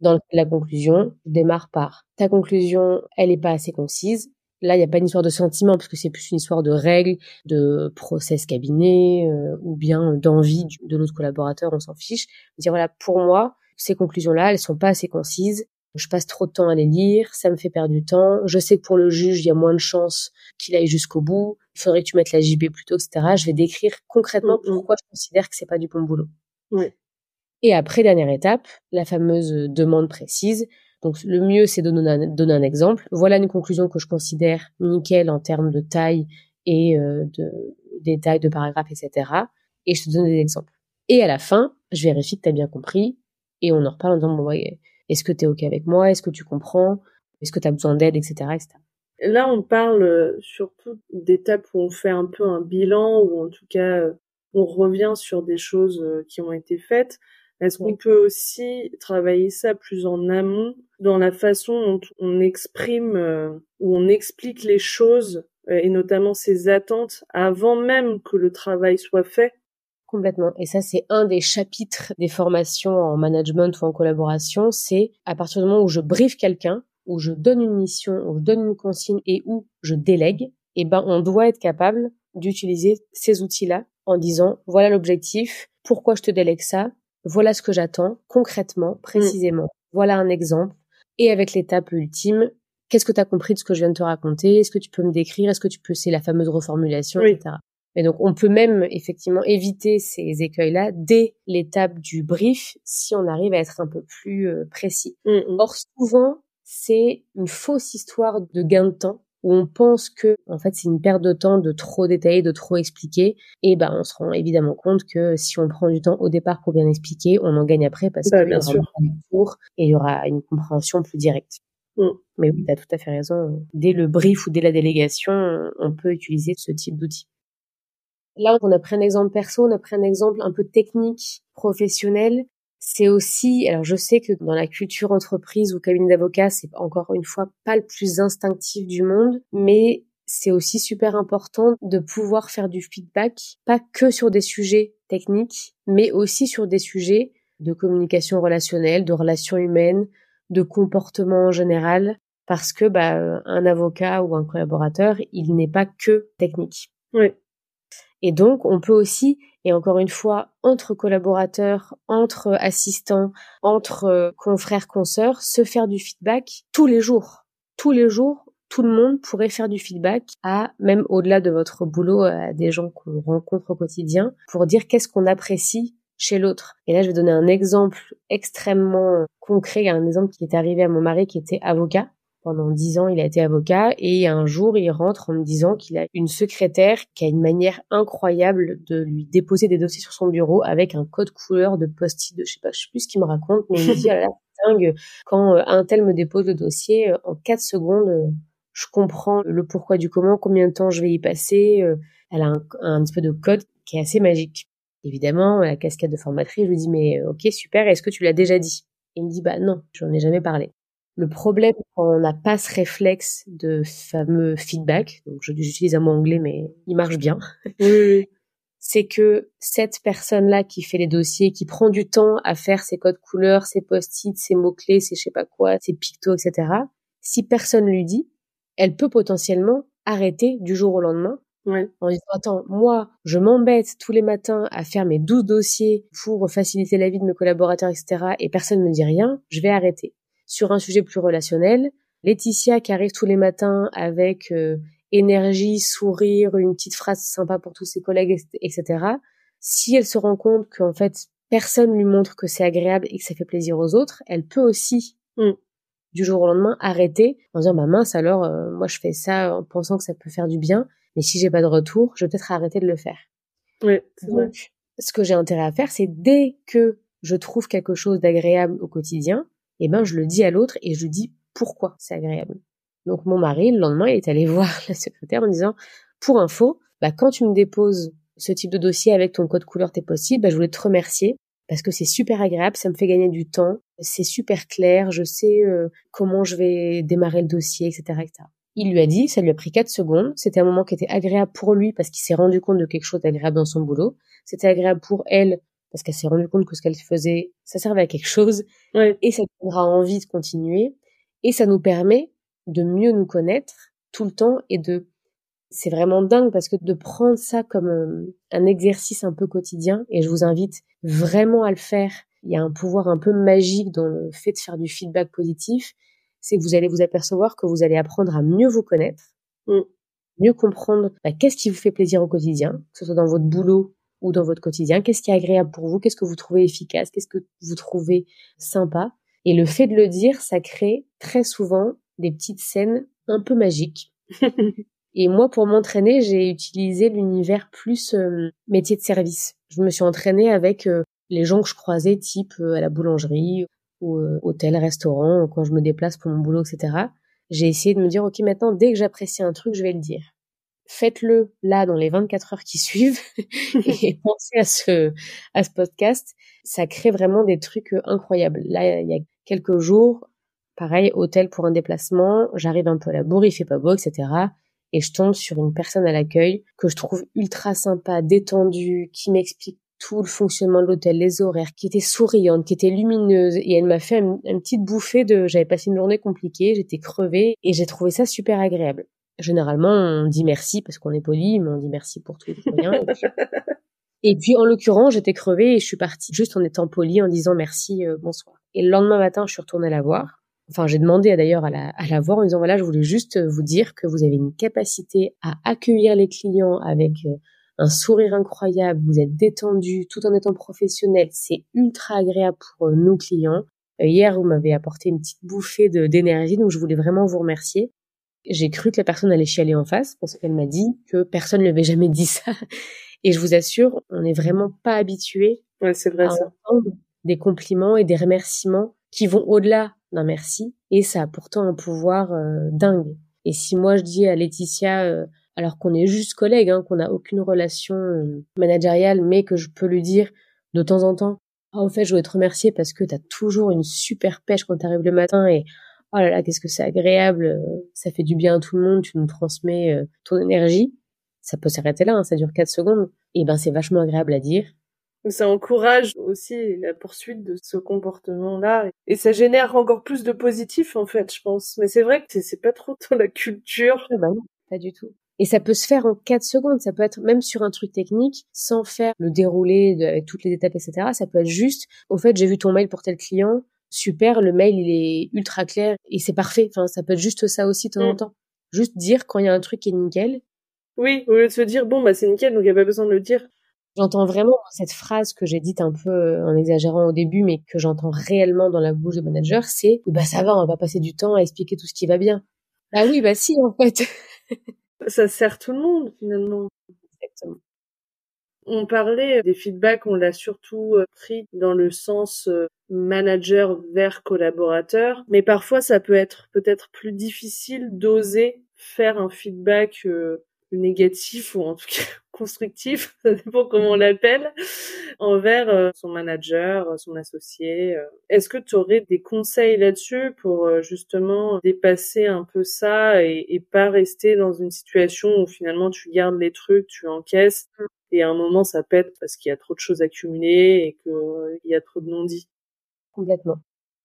Dans la conclusion, je démarre par ta conclusion, elle n'est pas assez concise. Là, il n'y a pas une histoire de sentiment, parce que c'est plus une histoire de règles, de process cabinet, euh, ou bien d'envie de l'autre collaborateur, on s'en fiche. Dire voilà, pour moi, ces conclusions-là, elles sont pas assez concises. Je passe trop de temps à les lire, ça me fait perdre du temps. Je sais que pour le juge, il y a moins de chances qu'il aille jusqu'au bout. Il faudrait que tu mettes la JB plutôt, etc. Je vais décrire concrètement mm, mm. pourquoi je considère que c'est pas du bon boulot. Oui. Et après, dernière étape, la fameuse demande précise. Donc le mieux, c'est de donner un, exemple. Voilà une conclusion que je considère nickel en termes de taille et euh, de détails de paragraphes, etc. Et je te donne des exemples. Et à la fin, je vérifie que tu as bien compris et on en reparle en disant, bon, est-ce que tu es OK avec moi? Est-ce que tu comprends? Est-ce que tu as besoin d'aide, etc., etc. Là, on parle euh, surtout d'étapes où on fait un peu un bilan, ou en tout cas, euh, on revient sur des choses qui ont été faites. Est-ce qu'on peut aussi travailler ça plus en amont dans la façon dont on exprime euh, ou on explique les choses euh, et notamment ses attentes avant même que le travail soit fait? Complètement. Et ça, c'est un des chapitres des formations en management ou en collaboration. C'est à partir du moment où je briefe quelqu'un, où je donne une mission, où je donne une consigne et où je délègue, eh ben, on doit être capable d'utiliser ces outils-là en disant, voilà l'objectif, pourquoi je te délègue ça, voilà ce que j'attends concrètement, mm. précisément. Voilà un exemple. Et avec l'étape ultime, qu'est-ce que tu as compris de ce que je viens de te raconter? Est-ce que tu peux me décrire? Est-ce que tu peux, c'est la fameuse reformulation, etc. Et donc, on peut même effectivement éviter ces écueils-là dès l'étape du brief si on arrive à être un peu plus euh, précis. Mm, mm. Or, souvent, c'est une fausse histoire de gain de temps où on pense que en fait c'est une perte de temps de trop détailler, de trop expliquer, et ben on se rend évidemment compte que si on prend du temps au départ pour bien expliquer, on en gagne après parce bah, qu'il y aura un cours et il y aura une compréhension plus directe. Mm. Mais oui, tu as tout à fait raison. Dès le brief ou dès la délégation, on peut utiliser ce type d'outil. Là, on a pris un exemple perso, on a pris un exemple un peu technique, professionnel c'est aussi, alors je sais que dans la culture entreprise ou cabinet d'avocat, c'est encore une fois pas le plus instinctif du monde, mais c'est aussi super important de pouvoir faire du feedback, pas que sur des sujets techniques, mais aussi sur des sujets de communication relationnelle, de relations humaines, de comportement en général, parce que bah, un avocat ou un collaborateur, il n'est pas que technique. Oui. Et donc, on peut aussi et encore une fois, entre collaborateurs, entre assistants, entre euh, confrères, consoeurs, se faire du feedback tous les jours. Tous les jours, tout le monde pourrait faire du feedback à, même au-delà de votre boulot, à des gens qu'on rencontre au quotidien, pour dire qu'est-ce qu'on apprécie chez l'autre. Et là, je vais donner un exemple extrêmement concret, un exemple qui est arrivé à mon mari qui était avocat. Pendant dix ans, il a été avocat et un jour, il rentre en me disant qu'il a une secrétaire qui a une manière incroyable de lui déposer des dossiers sur son bureau avec un code couleur de post-it de je sais pas, je sais plus ce qu'il me raconte, mais il me dit, ah là, dingue, quand euh, un tel me dépose le dossier, euh, en quatre secondes, euh, je comprends le pourquoi du comment, combien de temps je vais y passer. Elle a un, un petit peu de code qui est assez magique. Évidemment, la casquette de formatrice, je lui dis, mais ok, super, est-ce que tu l'as déjà dit? il me dit, bah non, j'en ai jamais parlé. Le problème quand on n'a pas ce réflexe de fameux feedback, donc j'utilise un mot anglais mais il marche bien, c'est que cette personne-là qui fait les dossiers, qui prend du temps à faire ses codes couleurs, ses post-it, ses mots-clés, ses je sais pas quoi, ses pictos, etc., si personne lui dit, elle peut potentiellement arrêter du jour au lendemain En disant, attends, moi, je m'embête tous les matins à faire mes 12 dossiers pour faciliter la vie de mes collaborateurs, etc., et personne ne me dit rien, je vais arrêter sur un sujet plus relationnel. Laetitia qui arrive tous les matins avec euh, énergie, sourire, une petite phrase sympa pour tous ses collègues, etc. Si elle se rend compte qu'en fait personne lui montre que c'est agréable et que ça fait plaisir aux autres, elle peut aussi mm. du jour au lendemain arrêter en disant bah mince alors euh, moi je fais ça en pensant que ça peut faire du bien mais si j'ai pas de retour je vais peut-être arrêter de le faire oui, donc ce que j'ai intérêt à faire c'est dès que je trouve quelque chose d'agréable au quotidien eh ben je le dis à l'autre et je dis pourquoi c'est agréable donc mon mari le lendemain il est allé voir la secrétaire en disant pour info bah quand tu me déposes ce type de dossier avec ton code couleur t'es possible bah, je voulais te remercier parce que c'est super agréable, ça me fait gagner du temps, c'est super clair, je sais euh, comment je vais démarrer le dossier, etc., etc. Il lui a dit, ça lui a pris 4 secondes, c'était un moment qui était agréable pour lui parce qu'il s'est rendu compte de quelque chose d'agréable dans son boulot, c'était agréable pour elle parce qu'elle s'est rendu compte que ce qu'elle faisait, ça servait à quelque chose, et ça donnera envie de continuer, et ça nous permet de mieux nous connaître tout le temps et de c'est vraiment dingue parce que de prendre ça comme euh, un exercice un peu quotidien, et je vous invite vraiment à le faire, il y a un pouvoir un peu magique dans le fait de faire du feedback positif, c'est que vous allez vous apercevoir que vous allez apprendre à mieux vous connaître, mm. mieux comprendre bah, qu'est-ce qui vous fait plaisir au quotidien, que ce soit dans votre boulot ou dans votre quotidien, qu'est-ce qui est agréable pour vous, qu'est-ce que vous trouvez efficace, qu'est-ce que vous trouvez sympa. Et le fait de le dire, ça crée très souvent des petites scènes un peu magiques Et moi, pour m'entraîner, j'ai utilisé l'univers plus euh, métier de service. Je me suis entraînée avec euh, les gens que je croisais, type euh, à la boulangerie ou hôtel, restaurant, quand je me déplace pour mon boulot, etc. J'ai essayé de me dire, ok, maintenant, dès que j'apprécie un truc, je vais le dire. Faites-le là dans les 24 heures qui suivent et pensez à ce à ce podcast. Ça crée vraiment des trucs incroyables. Là, il y a quelques jours, pareil, hôtel pour un déplacement, j'arrive un peu à la bourre, il fait pas beau, etc et je tombe sur une personne à l'accueil que je trouve ultra sympa, détendue, qui m'explique tout le fonctionnement de l'hôtel, les horaires, qui était souriante, qui était lumineuse, et elle m'a fait une, petite bouffée de, j'avais passé une journée compliquée, j'étais crevée, et j'ai trouvé ça super agréable. Généralement, on dit merci parce qu'on est poli, mais on dit merci pour tout et rien. Et puis, en l'occurrence, j'étais crevée et je suis partie juste en étant poli, en disant merci, euh, bonsoir. Et le lendemain matin, je suis retournée la voir enfin j'ai demandé d'ailleurs à la, à la voir en disant voilà je voulais juste vous dire que vous avez une capacité à accueillir les clients avec euh, un sourire incroyable, vous êtes détendu tout en étant professionnel, c'est ultra agréable pour euh, nos clients. Euh, hier vous m'avez apporté une petite bouffée d'énergie donc je voulais vraiment vous remercier. J'ai cru que la personne allait chialer en face parce qu'elle m'a dit que personne ne lui avait jamais dit ça et je vous assure on n'est vraiment pas habitué ouais, c'est vrai à ça. des compliments et des remerciements qui vont au-delà d'un merci et ça a pourtant un pouvoir euh, dingue. Et si moi je dis à Laetitia, euh, alors qu'on est juste collègues, hein, qu'on n'a aucune relation euh, managériale, mais que je peux lui dire de temps en temps, ah au fait je voudrais te remercier parce que t'as toujours une super pêche quand t'arrives le matin et oh là là qu'est-ce que c'est agréable, ça fait du bien à tout le monde, tu nous transmets ton énergie. Ça peut s'arrêter là, hein, ça dure 4 secondes. Et ben c'est vachement agréable à dire ça encourage aussi la poursuite de ce comportement-là et ça génère encore plus de positif en fait, je pense. Mais c'est vrai que c'est pas trop dans la culture. Ah bah non, pas du tout. Et ça peut se faire en 4 secondes, ça peut être même sur un truc technique, sans faire le déroulé de, avec toutes les étapes, etc. Ça peut être juste, au fait, j'ai vu ton mail pour tel client, super, le mail il est ultra clair et c'est parfait. Enfin, ça peut être juste ça aussi de temps en mm. temps. Juste dire quand il y a un truc qui est nickel. Oui, au lieu de se dire bon bah c'est nickel donc il n'y a pas besoin de le dire. J'entends vraiment cette phrase que j'ai dite un peu euh, en exagérant au début, mais que j'entends réellement dans la bouche de manager, c'est bah ça va, on va passer du temps à expliquer tout ce qui va bien. Ah oui, bah si en fait. ça sert tout le monde finalement. Exactement. On parlait des feedbacks, on l'a surtout euh, pris dans le sens euh, manager vers collaborateur, mais parfois ça peut être peut-être plus difficile d'oser faire un feedback négatif ou en tout cas constructif, ça dépend comment on l'appelle, envers euh, son manager, euh, son associé. Euh. Est-ce que tu aurais des conseils là-dessus pour justement dépasser un peu ça et, et, pas rester dans une situation où finalement tu gardes les trucs, tu encaisses et à un moment ça pète parce qu'il y a trop de choses accumulées et qu'il y a trop de non-dits? Complètement.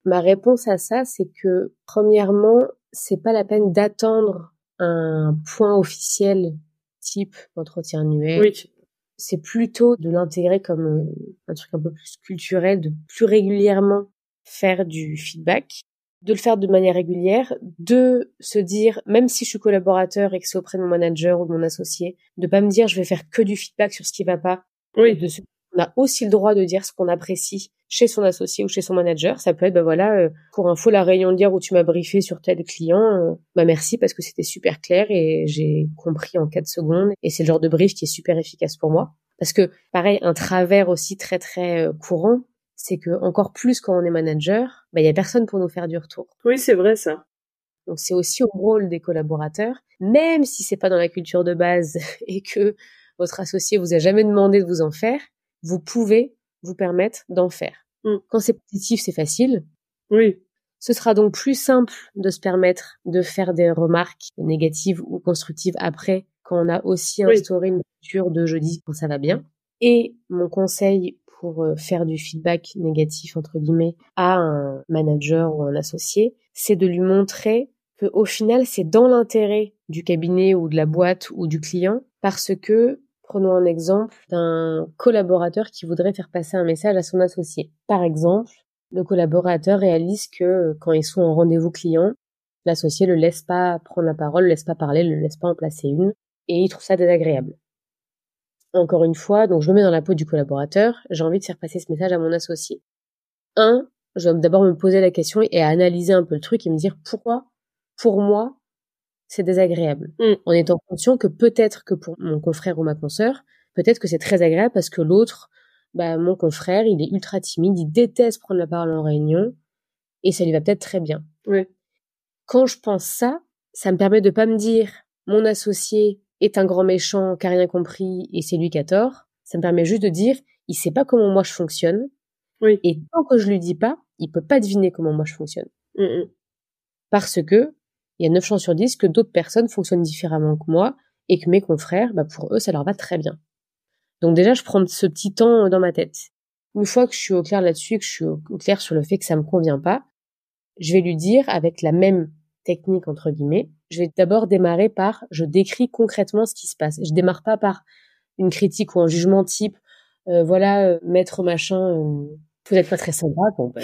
Ma réponse à ça, c'est que premièrement, c'est pas la peine d'attendre un point officiel type entretien annuel. Oui. C'est plutôt de l'intégrer comme euh, un truc un peu plus culturel, de plus régulièrement faire du feedback, de le faire de manière régulière, de se dire, même si je suis collaborateur et que c'est auprès de mon manager ou de mon associé, de pas me dire je vais faire que du feedback sur ce qui va pas, oui. de se on a aussi le droit de dire ce qu'on apprécie chez son associé ou chez son manager. Ça peut être, bah voilà, euh, pour info, la réunion de dire où tu m'as briefé sur tel client, euh, bah merci parce que c'était super clair et j'ai compris en 4 secondes. Et c'est le genre de brief qui est super efficace pour moi. Parce que, pareil, un travers aussi très très euh, courant, c'est que encore plus quand on est manager, bah il y a personne pour nous faire du retour. Oui, c'est vrai ça. Donc c'est aussi au rôle des collaborateurs, même si c'est pas dans la culture de base et que votre associé vous a jamais demandé de vous en faire, vous pouvez vous permettre d'en faire. Mm. Quand c'est positif, c'est facile. Oui. Ce sera donc plus simple de se permettre de faire des remarques négatives ou constructives après quand on a aussi instauré une culture de jeudi quand ça va bien. Et mon conseil pour euh, faire du feedback négatif entre guillemets à un manager ou un associé, c'est de lui montrer que au final c'est dans l'intérêt du cabinet ou de la boîte ou du client parce que Prenons un exemple d'un collaborateur qui voudrait faire passer un message à son associé. Par exemple, le collaborateur réalise que euh, quand ils sont en rendez-vous client, l'associé le laisse pas prendre la parole, le laisse pas parler, le laisse pas en placer une, et il trouve ça désagréable. Encore une fois, donc je me mets dans la peau du collaborateur, j'ai envie de faire passer ce message à mon associé. Un, je dois d'abord me poser la question et analyser un peu le truc et me dire pourquoi, pour moi, c'est désagréable. Mm. En étant conscient que peut-être que pour mon confrère ou ma consoeur, peut-être que c'est très agréable parce que l'autre, bah, mon confrère, il est ultra timide, il déteste prendre la parole en réunion et ça lui va peut-être très bien. Quand je pense ça, ça me permet de pas me dire mon associé est un grand méchant qui a rien compris et c'est lui qui a tort. Ça me permet juste de dire il sait pas comment moi je fonctionne. Et tant que je lui dis pas, il peut pas deviner comment moi je fonctionne. Mm, mm. Parce que il y a 9 chances sur 10 que d'autres personnes fonctionnent différemment que moi et que mes confrères, bah pour eux, ça leur va très bien. Donc déjà, je prends ce petit temps dans ma tête. Une fois que je suis au clair là-dessus, que je suis au clair sur le fait que ça me convient pas, je vais lui dire avec la même technique entre guillemets, je vais d'abord démarrer par je décris concrètement ce qui se passe. Je démarre pas par une critique ou un jugement type euh, voilà euh, maître machin euh, vous n'êtes pas très sympa bah,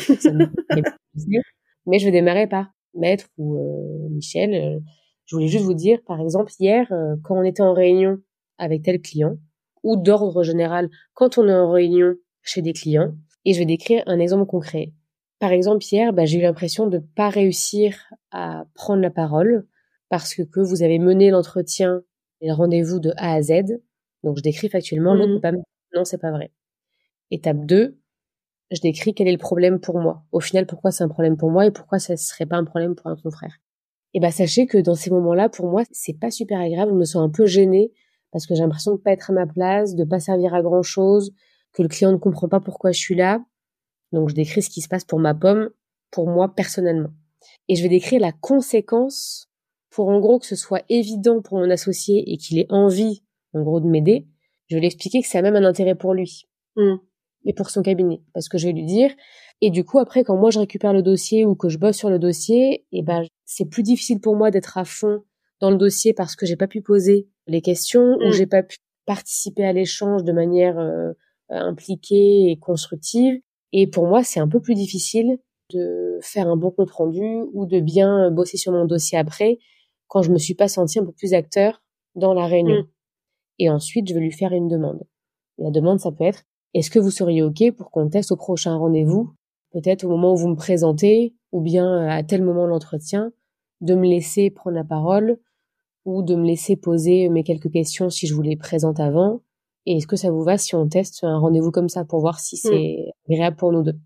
mais je vais démarrer par Maître ou euh, Michel, euh, je voulais juste vous dire, par exemple, hier, euh, quand on était en réunion avec tel client, ou d'ordre général, quand on est en réunion chez des clients, et je vais décrire un exemple concret. Par exemple, hier, bah, j'ai eu l'impression de pas réussir à prendre la parole parce que, que vous avez mené l'entretien et le rendez-vous de A à Z. Donc, je décris factuellement, mmh. pas non, c'est pas vrai. Étape 2, je décris quel est le problème pour moi. Au final, pourquoi c'est un problème pour moi et pourquoi ça serait pas un problème pour un confrère? Et bah sachez que dans ces moments-là, pour moi, c'est pas super agréable. Je me sens un peu gênée parce que j'ai l'impression de pas être à ma place, de pas servir à grand chose, que le client ne comprend pas pourquoi je suis là. Donc je décris ce qui se passe pour ma pomme, pour moi personnellement. Et je vais décrire la conséquence pour en gros que ce soit évident pour mon associé et qu'il ait envie, en gros, de m'aider. Je vais lui expliquer que ça a même un intérêt pour lui. Mmh et pour son cabinet. Parce que je vais lui dire, et du coup, après, quand moi je récupère le dossier ou que je bosse sur le dossier, et eh ben, c'est plus difficile pour moi d'être à fond dans le dossier parce que j'ai pas pu poser les questions ou mm. j'ai pas pu participer à l'échange de manière euh, impliquée et constructive. Et pour moi, c'est un peu plus difficile de faire un bon compte rendu ou de bien bosser sur mon dossier après quand je me suis pas senti un peu plus acteur dans la réunion. Mm. Et ensuite, je vais lui faire une demande. Et la demande, ça peut être est-ce que vous seriez OK pour qu'on teste au prochain rendez-vous, peut-être au moment où vous me présentez, ou bien euh, à tel moment de l'entretien, de me laisser prendre la parole ou de me laisser poser mes quelques questions si je vous les présente avant. Et est-ce que ça vous va si on teste un rendez-vous comme ça pour voir si mm. c'est agréable pour nous deux?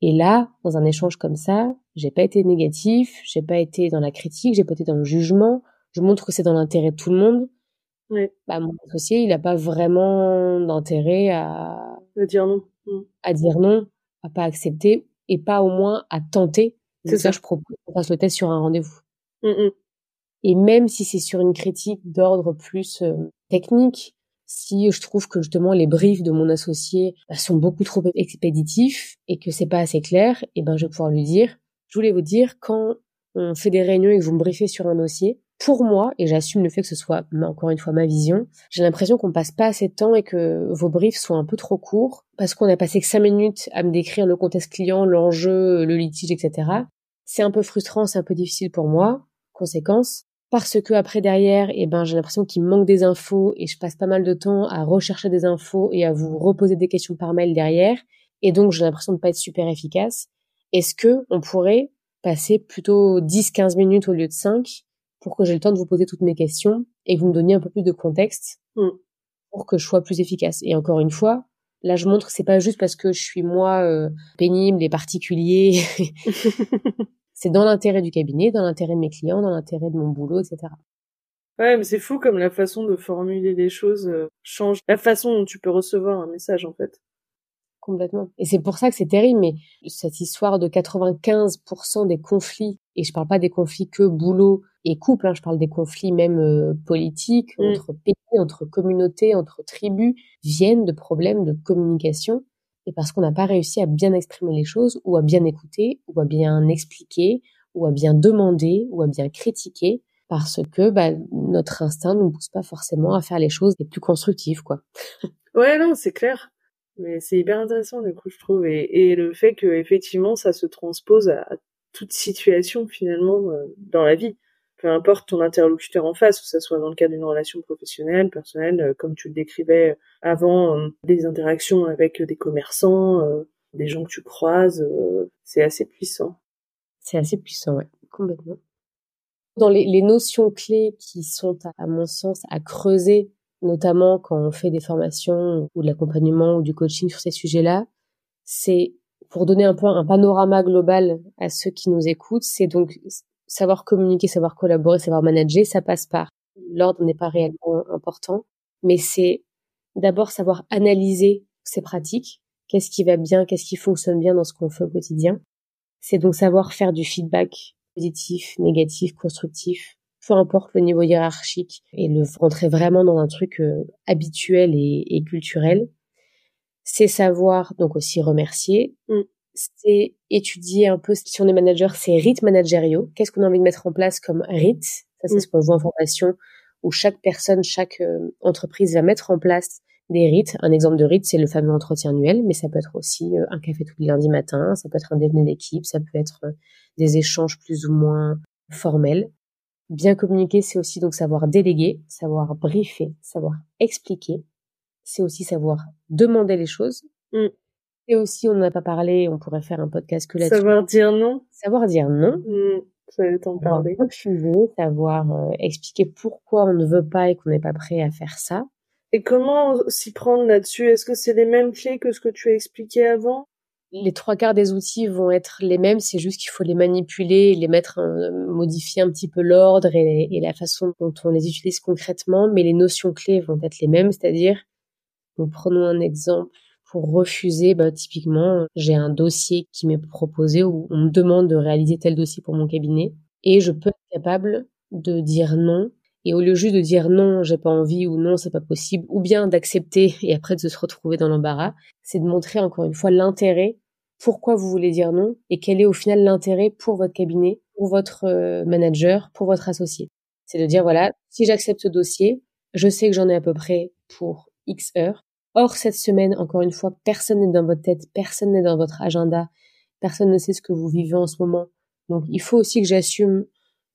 Et là, dans un échange comme ça, j'ai pas été négatif, j'ai pas été dans la critique, j'ai pas été dans le jugement. Je montre que c'est dans l'intérêt de tout le monde. Bah, mon associé, il n'a pas vraiment d'intérêt à... à dire non. Mmh. À dire non, à pas accepter et pas au moins à tenter. C'est ça, je propose qu'on fasse le test sur un rendez-vous. Mmh, mmh. Et même si c'est sur une critique d'ordre plus euh, technique, si je trouve que justement les briefs de mon associé bah, sont beaucoup trop expéditifs et que c'est pas assez clair, et eh ben je vais pouvoir lui dire, je voulais vous dire quand on fait des réunions et que vous me briefez sur un dossier, pour moi, et j'assume le fait que ce soit encore une fois ma vision, j'ai l'impression qu'on passe pas assez de temps et que vos briefs sont un peu trop courts parce qu'on a passé que cinq minutes à me décrire le contexte client, l'enjeu, le litige, etc. C'est un peu frustrant, c'est un peu difficile pour moi. Conséquence, parce que après derrière, eh ben, j'ai l'impression qu'il manque des infos et je passe pas mal de temps à rechercher des infos et à vous reposer des questions par mail derrière. Et donc, j'ai l'impression de pas être super efficace. Est-ce que on pourrait passer plutôt 10, 15 minutes au lieu de 5 pour que j'ai le temps de vous poser toutes mes questions et que vous me donniez un peu plus de contexte mm. pour que je sois plus efficace. Et encore une fois, là, je montre que c'est pas juste parce que je suis moi euh, pénible et particulier. c'est dans l'intérêt du cabinet, dans l'intérêt de mes clients, dans l'intérêt de mon boulot, etc. Ouais, mais c'est fou comme la façon de formuler les choses euh, change la façon dont tu peux recevoir un message en fait. Complètement. Et c'est pour ça que c'est terrible, mais cette histoire de 95% des conflits, et je parle pas des conflits que boulot et couple, hein, je parle des conflits même euh, politiques, mm. entre pays, entre communautés, entre tribus, viennent de problèmes de communication, et parce qu'on n'a pas réussi à bien exprimer les choses, ou à bien écouter, ou à bien expliquer, ou à bien demander, ou à bien critiquer, parce que bah, notre instinct ne nous pousse pas forcément à faire les choses les plus constructives, quoi. Ouais, non, c'est clair. Mais c'est hyper intéressant du coup je trouve et, et le fait que effectivement ça se transpose à, toute situation finalement euh, dans la vie. Peu importe ton interlocuteur en face, que ce soit dans le cadre d'une relation professionnelle, personnelle, euh, comme tu le décrivais avant, euh, des interactions avec des commerçants, des gens que tu croises, c'est assez puissant. C'est assez puissant, ouais, complètement. Dans les, les notions clés qui sont, à mon sens, à creuser notamment quand on fait des formations ou de l'accompagnement ou du coaching sur ces sujets-là, c'est pour donner un peu un panorama global à ceux qui nous écoutent, c'est donc savoir communiquer, savoir collaborer, savoir manager, ça passe par l'ordre n'est pas réellement important, mais c'est d'abord savoir analyser ces pratiques, qu'est-ce qui va bien, qu'est-ce qui fonctionne bien dans ce qu'on fait au quotidien. C'est donc savoir faire du feedback positif, négatif, constructif, peu importe le niveau hiérarchique, et le rentrer vraiment dans un truc euh, habituel et, culturel. C'est savoir donc aussi remercier. C'est étudier un peu si on est manager, c'est rites managériaux. Qu'est-ce qu'on a envie de mettre en place comme rites? Ça, c'est mm. ce qu'on voit en formation, où chaque personne, chaque euh, entreprise va mettre en place des rites. Un exemple de rite, c'est le fameux entretien annuel, mais ça peut être aussi euh, un café tous les lundis matin, ça peut être un déjeuner d'équipe, ça peut être des échanges plus ou moins formels. Bien communiquer, c'est aussi donc savoir déléguer, savoir briefer, savoir expliquer. C'est aussi savoir demander les choses. Mm. Et aussi, on n'en a pas parlé, on pourrait faire un podcast que là-dessus. Savoir dire non. Savoir dire non. Mm. J'allais t'en parler. Refuser, savoir euh, expliquer pourquoi on ne veut pas et qu'on n'est pas prêt à faire ça. Et comment s'y prendre là-dessus? Est-ce que c'est les mêmes clés que ce que tu as expliqué avant? Les trois quarts des outils vont être les mêmes, c'est juste qu'il faut les manipuler, les mettre, euh, modifier un petit peu l'ordre et, la façon dont on les utilise concrètement, mais les notions clés vont être les mêmes, c'est-à-dire, nous prenons un exemple pour refuser, bah, typiquement, j'ai un dossier qui m'est proposé où on me demande de réaliser tel dossier pour mon cabinet et je peux être capable de dire non et au lieu juste de dire non, j'ai pas envie ou non, c'est pas possible, ou bien d'accepter et après de se retrouver dans l'embarras, c'est de montrer encore une fois l'intérêt pourquoi vous voulez dire non et quel est au final l'intérêt pour votre cabinet, pour votre euh, manager, pour votre associé. C'est de dire voilà, si j'accepte ce dossier, je sais que j'en ai à peu près pour X heures. Or, cette semaine, encore une fois, personne n'est dans votre tête, personne n'est dans votre agenda, personne ne sait ce que vous vivez en ce moment. Donc, il faut aussi que j'assume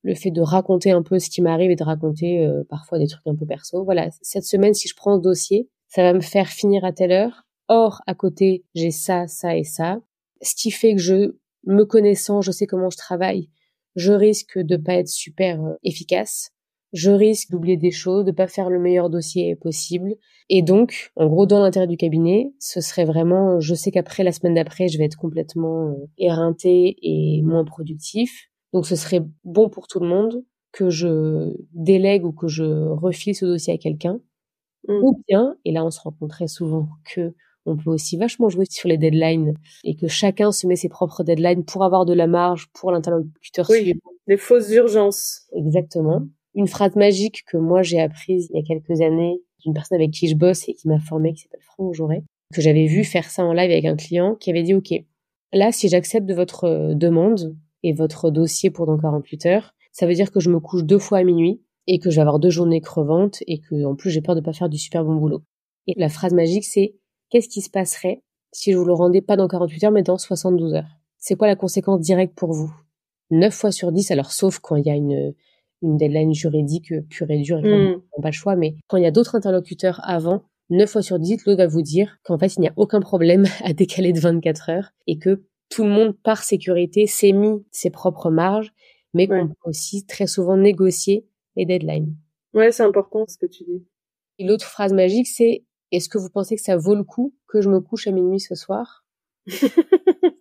le fait de raconter un peu ce qui m'arrive et de raconter euh, parfois des trucs un peu perso. Voilà, cette semaine, si je prends ce dossier, ça va me faire finir à telle heure. Or, à côté, j'ai ça, ça et ça ce qui fait que je, me connaissant, je sais comment je travaille, je risque de pas être super euh, efficace, je risque d'oublier des choses, de pas faire le meilleur dossier possible. Et donc, en gros, dans l'intérêt du cabinet, ce serait vraiment, je sais qu'après, la semaine d'après, je vais être complètement euh, éreinté et moins productif. Donc, ce serait bon pour tout le monde que je délègue ou que je refile ce dossier à quelqu'un. Mmh. Ou bien, et là, on se rend compte très souvent que on peut aussi vachement jouer sur les deadlines et que chacun se met ses propres deadlines pour avoir de la marge pour l'interlocuteur oui, Des fausses urgences. Exactement. Une phrase magique que moi j'ai apprise il y a quelques années d'une personne avec qui je bosse et qui m'a formée, qui s'appelle Franck Jouret, que j'avais vu faire ça en live avec un client qui avait dit OK, là si j'accepte de votre euh, demande et votre dossier pour dans 48 heures, ça veut dire que je me couche deux fois à minuit et que je vais avoir deux journées crevantes et que en plus j'ai peur de pas faire du super bon boulot. Et la phrase magique c'est qu'est-ce qui se passerait si je vous le rendais pas dans 48 heures mais dans 72 heures? C'est quoi la conséquence directe pour vous? 9 fois sur 10, alors sauf quand il y a une, une deadline juridique pure et dure et mmh. pas le choix. Mais quand il y a d'autres interlocuteurs avant, 9 fois sur 10, l'autre va vous dire qu'en fait, il n'y a aucun problème à décaler de 24 heures et que tout le monde, par sécurité, s'est mis ses propres marges, mais qu'on peut aussi très souvent négocier les deadlines. Ouais, c'est important ce que tu dis. Et l'autre phrase magique, c'est est-ce que vous pensez que ça vaut le coup que je me couche à minuit ce soir?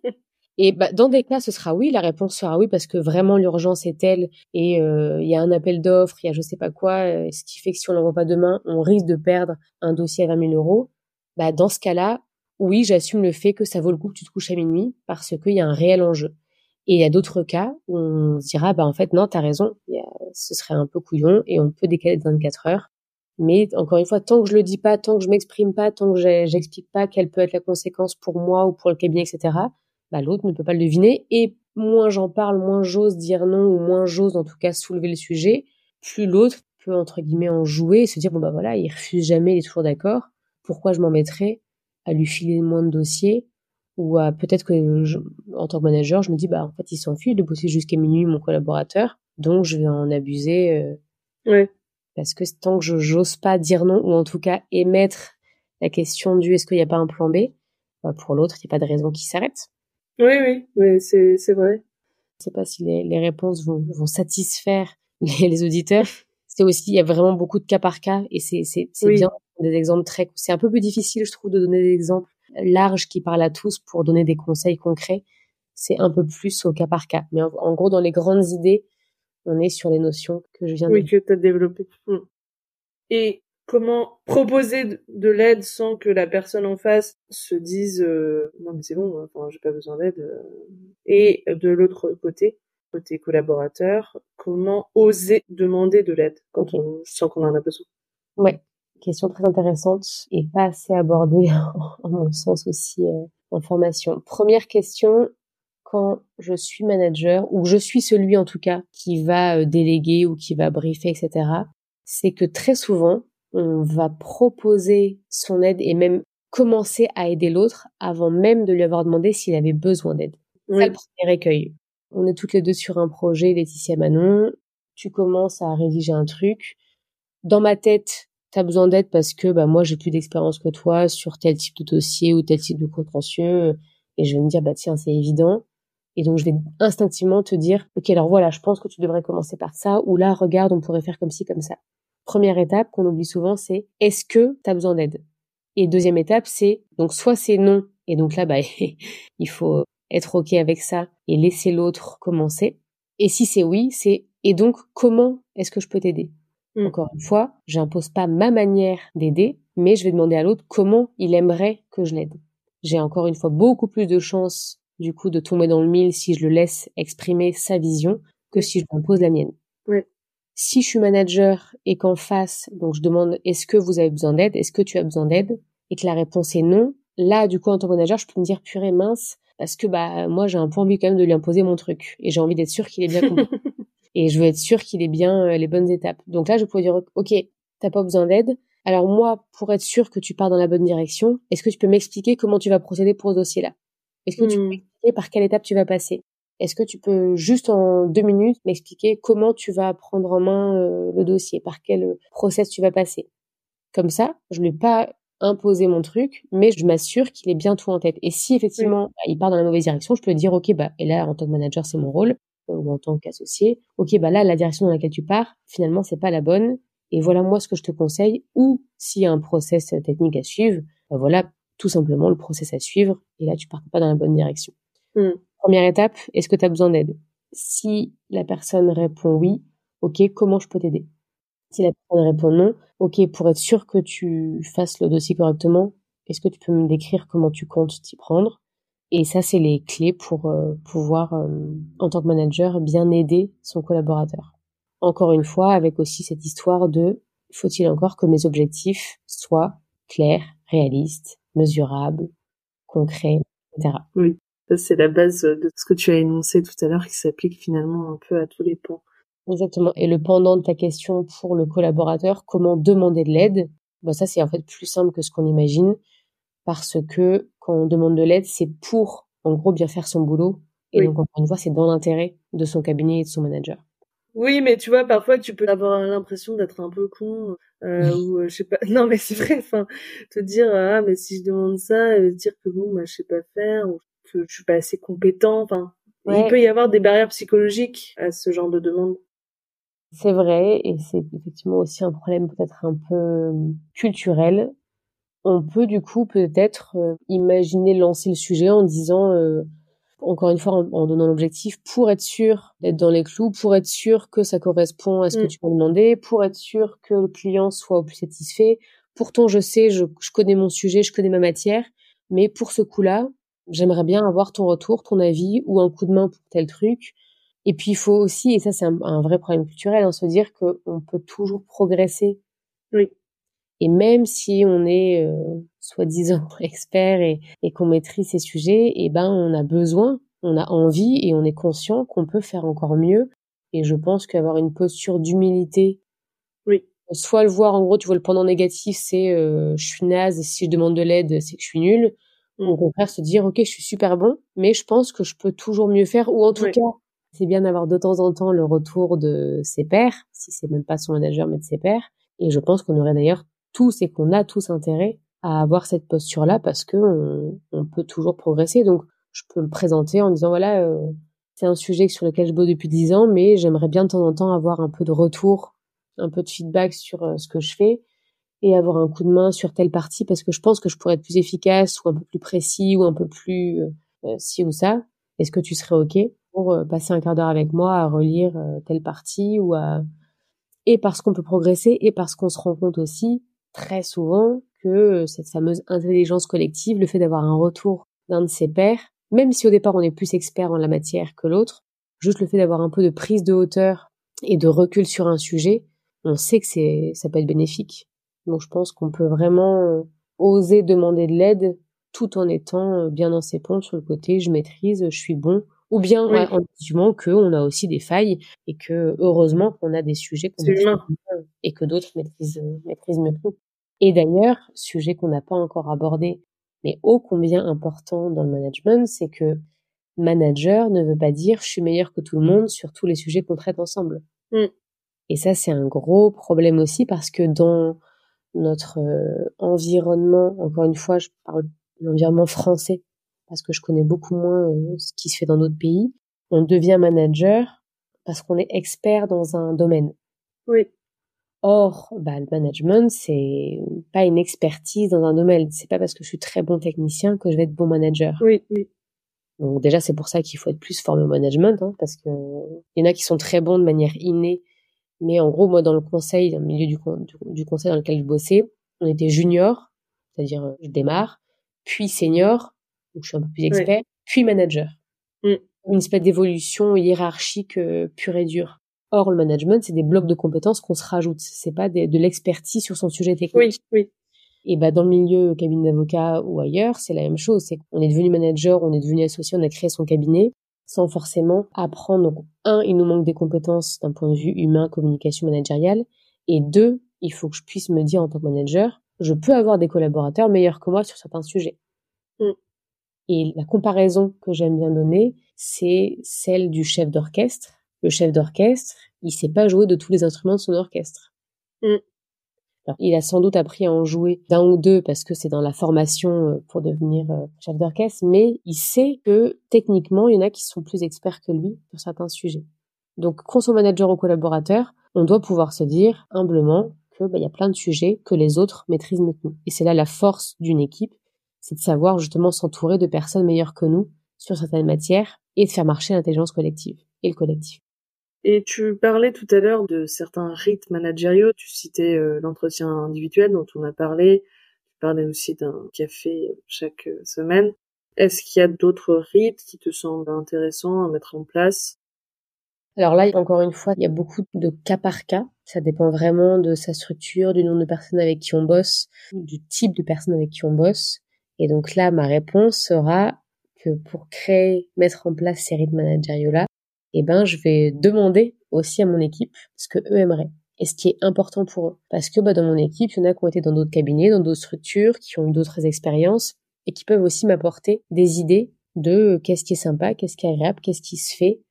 Et bah, dans des cas, ce sera oui. La réponse sera oui parce que vraiment l'urgence est telle et euh, il y a un appel d'offres, il y a je sais pas quoi, euh, ce qui fait que si on l'envoie pas demain, on risque de perdre un dossier à 20 000 euros. Bah, dans ce cas-là, oui, j'assume le fait que ça vaut le coup que tu te couches à minuit parce qu'il y a un réel enjeu. Et il y a d'autres cas où on se dira, bah en fait non, t'as raison, ce serait un peu couillon et on peut décaler de 24 heures. Mais encore une fois, tant que je le dis pas, tant que je m'exprime pas, tant que j'explique pas quelle peut être la conséquence pour moi ou pour le cabinet, etc., bah, l'autre ne peut pas le deviner. Et moins j'en parle, moins j'ose dire non, ou moins j'ose en tout cas soulever le sujet, plus l'autre peut entre guillemets en jouer et se dire bon bah voilà, il refuse jamais, il est toujours d'accord. Pourquoi je m'en mettrais à lui filer moins de dossiers ou à peut-être que en tant que manager, je me dis bah en fait il s'enfuit de bosser jusqu'à minuit mon collaborateur, donc je vais en abuser. Euh, ouais. Parce que tant que je j'ose pas dire non ou en tout cas émettre la question du est-ce qu'il n'y a pas un plan B, bah pour l'autre il n'y a pas de raison qu'il s'arrête. Oui, oui, mais c'est, c'est vrai. Je sais pas si les, les réponses vont, vont satisfaire les, les auditeurs. C'est aussi, il y a vraiment beaucoup de cas par cas et c'est, c'est, c'est bien des exemples très, c'est un peu plus difficile, je trouve, de donner des exemples larges qui parlent à tous pour donner des conseils concrets. C'est un peu plus au cas par cas. Mais en, gros, dans les grandes idées, on est sur les notions que je viens de... Oui, que tu as développées. Hmm. Et comment proposer de l'aide sans que la personne en face se dise euh, non mais c'est bon enfin j'ai pas besoin d'aide euh. et de l'autre côté côté collaborateur comment oser demander de l'aide quand on sent qu'on en a besoin? Ouais question très intéressante et pas assez abordée en mon sens aussi euh, en formation. Première question quand je suis manager ou je suis celui en tout cas qui va déléguer ou qui va briefer etc c'est que très souvent on va proposer son aide et même commencer à aider l'autre avant même de lui avoir demandé s'il avait besoin d'aide. C'est le premier écueil. On est toutes les deux sur un projet, Laetitia Manon. Tu commences à rédiger un truc. Dans ma tête, tu as besoin d'aide parce que bah moi j'ai plus d'expérience que toi sur tel type de dossier ou tel type de contentieux et je vais me dire bah tiens c'est évident et donc je vais instinctivement te dire ok alors voilà je pense que tu devrais commencer par ça ou là regarde on pourrait faire comme ci comme ça Première étape qu'on oublie souvent, c'est est-ce que tu as besoin d'aide? Et deuxième étape, c'est donc soit c'est non, et donc là, bah, il faut être OK avec ça et laisser l'autre commencer. Et si c'est oui, c'est et donc comment est-ce que je peux t'aider? Mmh. Encore une fois, j'impose pas ma manière d'aider, mais je vais demander à l'autre comment il aimerait que je l'aide. J'ai encore une fois beaucoup plus de chances du coup de tomber dans le mille si je le laisse exprimer sa vision que si je lui impose la mienne. Si je suis manager et qu'en face, donc je demande est-ce que vous avez besoin d'aide, est-ce que tu as besoin d'aide, et que la réponse est non, là, du coup, en tant que manager, je peux me dire purée mince, parce que bah moi j'ai un peu envie quand même de lui imposer mon truc. Et j'ai envie d'être sûr qu'il est bien compris. Et je veux être sûr qu'il est bien euh, les bonnes étapes. Donc là, je pourrais dire ok, t'as pas besoin d'aide. Alors moi, pour être sûr que tu pars dans la bonne direction, est-ce que tu peux m'expliquer comment tu vas procéder pour ce dossier-là? Est-ce que tu peux hmm. m'expliquer par quelle étape tu vas passer? Est-ce que tu peux juste en deux minutes m'expliquer comment tu vas prendre en main euh, le dossier, par quel euh, process tu vas passer? Comme ça, je ne vais pas imposer mon truc, mais je m'assure qu'il est bien tout en tête. Et si effectivement bah, il part dans la mauvaise direction, je peux dire ok bah et là en tant que manager c'est mon rôle euh, ou en tant qu'associé, ok bah là la direction dans laquelle tu pars finalement c'est pas la bonne et voilà moi ce que je te conseille ou s'il y a un process technique à suivre, bah, voilà tout simplement le process à suivre et là tu pars pas dans la bonne direction. Mmh. Première étape, est-ce que tu as besoin d'aide? Si la personne répond oui, ok, comment je peux t'aider? Si la personne répond non, ok, pour être sûr que tu fasses le dossier correctement, est-ce que tu peux me décrire comment tu comptes t'y prendre? Et ça, c'est les clés pour euh, pouvoir, euh, en tant que manager, bien aider son collaborateur. Encore une fois, avec aussi cette histoire de faut-il encore que mes objectifs soient clairs, réalistes, mesurables, concrets, etc. c'est la base de ce que tu as énoncé tout à l'heure qui s'applique finalement un peu à tous les points. Exactement. Et le pendant de ta question pour le collaborateur, comment demander de l'aide? Bah Ça, c'est en fait plus simple que ce qu'on imagine parce que quand on demande de l'aide, c'est pour, en gros, bien faire son boulot. Et donc, encore une fois, c'est dans l'intérêt de son cabinet et de son manager. Oui, mais tu vois, parfois tu peux avoir l'impression d'être un peu con euh, ou euh, je sais pas. Non, mais c'est vrai. Enfin, te dire ah mais si je demande ça, euh, dire que bon bah je sais pas faire ou que je suis pas assez compétent. Enfin, il peut y avoir des barrières psychologiques à ce genre de demande. C'est vrai, et c'est effectivement aussi un problème peut-être un peu euh, culturel. On peut du coup peut-être euh, imaginer lancer le sujet en disant, euh, encore une fois, en, donnant l'objectif, pour être sûr d'être dans les clous, pour être sûr que ça correspond à ce que mm. tu m'as demandé, pour être sûr que le client soit au plus satisfait. Pourtant, je sais, je, je connais mon sujet, je connais ma matière, mais pour ce coup-là, j'aimerais bien avoir ton retour, ton avis ou un coup de main pour tel truc et puis il faut aussi, et ça c'est un, vrai problème culturel, hein, se dire qu'on peut toujours progresser. Oui. Et même si on est euh, soi-disant expert et, et qu'on maîtrise ces sujets, et eh ben on a besoin, on a envie et on est conscient qu'on peut faire encore mieux. Et je pense qu'avoir une posture d'humilité, oui. soit le voir en gros, tu vois le pendant négatif, c'est euh, je suis naze et si je demande de l'aide, c'est que je suis nulle. Au contraire se dire ok, je suis super bon, mais je pense que je peux toujours mieux faire, ou en tout cas c'est bien d'avoir de temps en temps le retour de ses pairs, si c'est même pas son manager mais de ses pairs. Et je pense qu'on aurait d'ailleurs tous et qu'on a tous intérêt à avoir cette posture-là parce que on, peut toujours progresser. Donc je peux le présenter en disant voilà, euh, c'est un sujet sur lequel je bosse depuis dix ans, mais j'aimerais bien de temps en temps avoir un peu de retour, un peu de feedback sur euh, ce que je fais et avoir un coup de main sur telle partie parce que je pense que je pourrais être plus efficace ou un peu plus précis ou un peu plus euh, ci ou ça. Est-ce que tu serais ok pour euh, passer un quart d'heure avec moi à relire euh, telle partie ou à et parce qu'on peut progresser et parce qu'on se rend compte aussi très souvent que euh, cette fameuse intelligence collective, le fait d'avoir un retour d'un de ses pairs, même si au départ on est plus expert en la matière que l'autre, juste le fait d'avoir un peu de prise de hauteur et de recul sur un sujet, on sait que c'est ça peut être bénéfique. Donc je pense qu'on peut vraiment oser demander de l'aide tout en étant bien dans ses ponts sur le côté je maîtrise, je suis bon, ou bien en assumant qu'on a aussi des failles et que heureusement qu'on a des sujets qu'on et que d'autres maîtrisent, maîtrisent mieux que nous. Et d'ailleurs, sujet qu'on n'a pas encore abordé, mais ô combien important dans le management, c'est que manager ne veut pas dire je suis meilleur que tout le monde sur tous les sujets qu'on traite ensemble. Mmh. Et ça, c'est un gros problème aussi parce que dans notre euh, environnement, encore une fois, je parle de l'environnement français, parce que je connais beaucoup moins euh, ce qui se fait dans d'autres pays. On devient manager parce qu'on est expert dans un domaine. Oui. Or, bah, le management, c'est pas une expertise dans un domaine. C'est pas parce que je suis très bon technicien que je vais être bon manager. Oui, oui. Donc déjà, c'est pour ça qu'il faut être plus formé au management, hein, parce que il y en a qui sont très bons de manière innée. Mais en gros, moi, dans le conseil, dans le milieu du, du conseil dans lequel je bossais, on était junior, c'est-à-dire euh, je démarre, puis senior, donc je suis un peu plus expert, puis manager. Mm. Une espèce d'évolution hiérarchique euh, pure et dure. Or, le management, c'est des blocs de compétences qu'on se rajoute. C'est pas de l'expertise sur son sujet technique. Oui, oui. Et bah, dans le milieu cabinet d'avocat ou ailleurs, c'est la même chose. C'est qu'on est devenu manager, on est devenu associé, on a créé son cabinet sans forcément apprendre. Donc, un, il nous manque des compétences d'un point de vue humain, communication managériale. Et deux, il faut que je puisse me dire en tant que manager, je peux avoir des collaborateurs meilleurs que moi sur certains sujets. Mm. Et la comparaison que j'aime bien donner, c'est celle du chef d'orchestre. Le chef d'orchestre, il sait pas jouer de tous les instruments de son orchestre. Mm. Il a sans doute appris à en jouer d'un ou deux parce que c'est dans la formation euh, pour devenir euh, chef d'orchestre, mais il sait que techniquement, il y en a qui sont plus experts que lui sur certains sujets. Donc, quand manager ou collaborateur, on doit pouvoir se dire humblement que bah, il y a plein de sujets que les autres maîtrisent mieux que nous. Et c'est là la force d'une équipe, c'est de savoir justement s'entourer de personnes meilleures que nous sur certaines matières et de faire marcher l'intelligence collective et le collectif. Et tu parlais tout à l'heure de certains rites managériaux, tu citais euh, l'entretien individuel dont on a parlé, tu parlais aussi d'un café chaque euh, semaine. Est-ce qu'il y a d'autres rites qui te semblent intéressants à mettre en place? Alors là, encore une fois, il y a beaucoup de cas par cas. Ça dépend vraiment de sa structure, du nombre de personnes avec qui on bosse, du type de personnes avec qui on bosse. Et donc là, ma réponse sera que pour créer, mettre en place ces rythmes managériaux-là, eh ben, je vais demander aussi à mon équipe ce que eux aimeraient et ce qui est important pour eux. Parce que bah, dans mon équipe, il y en a qui ont été dans d'autres cabinets, dans d'autres structures, qui ont eu d'autres expériences et qui peuvent aussi m'apporter des idées de qu'est-ce qui est sympa, qu'est-ce qui est agréable, qu'est-ce qui se fait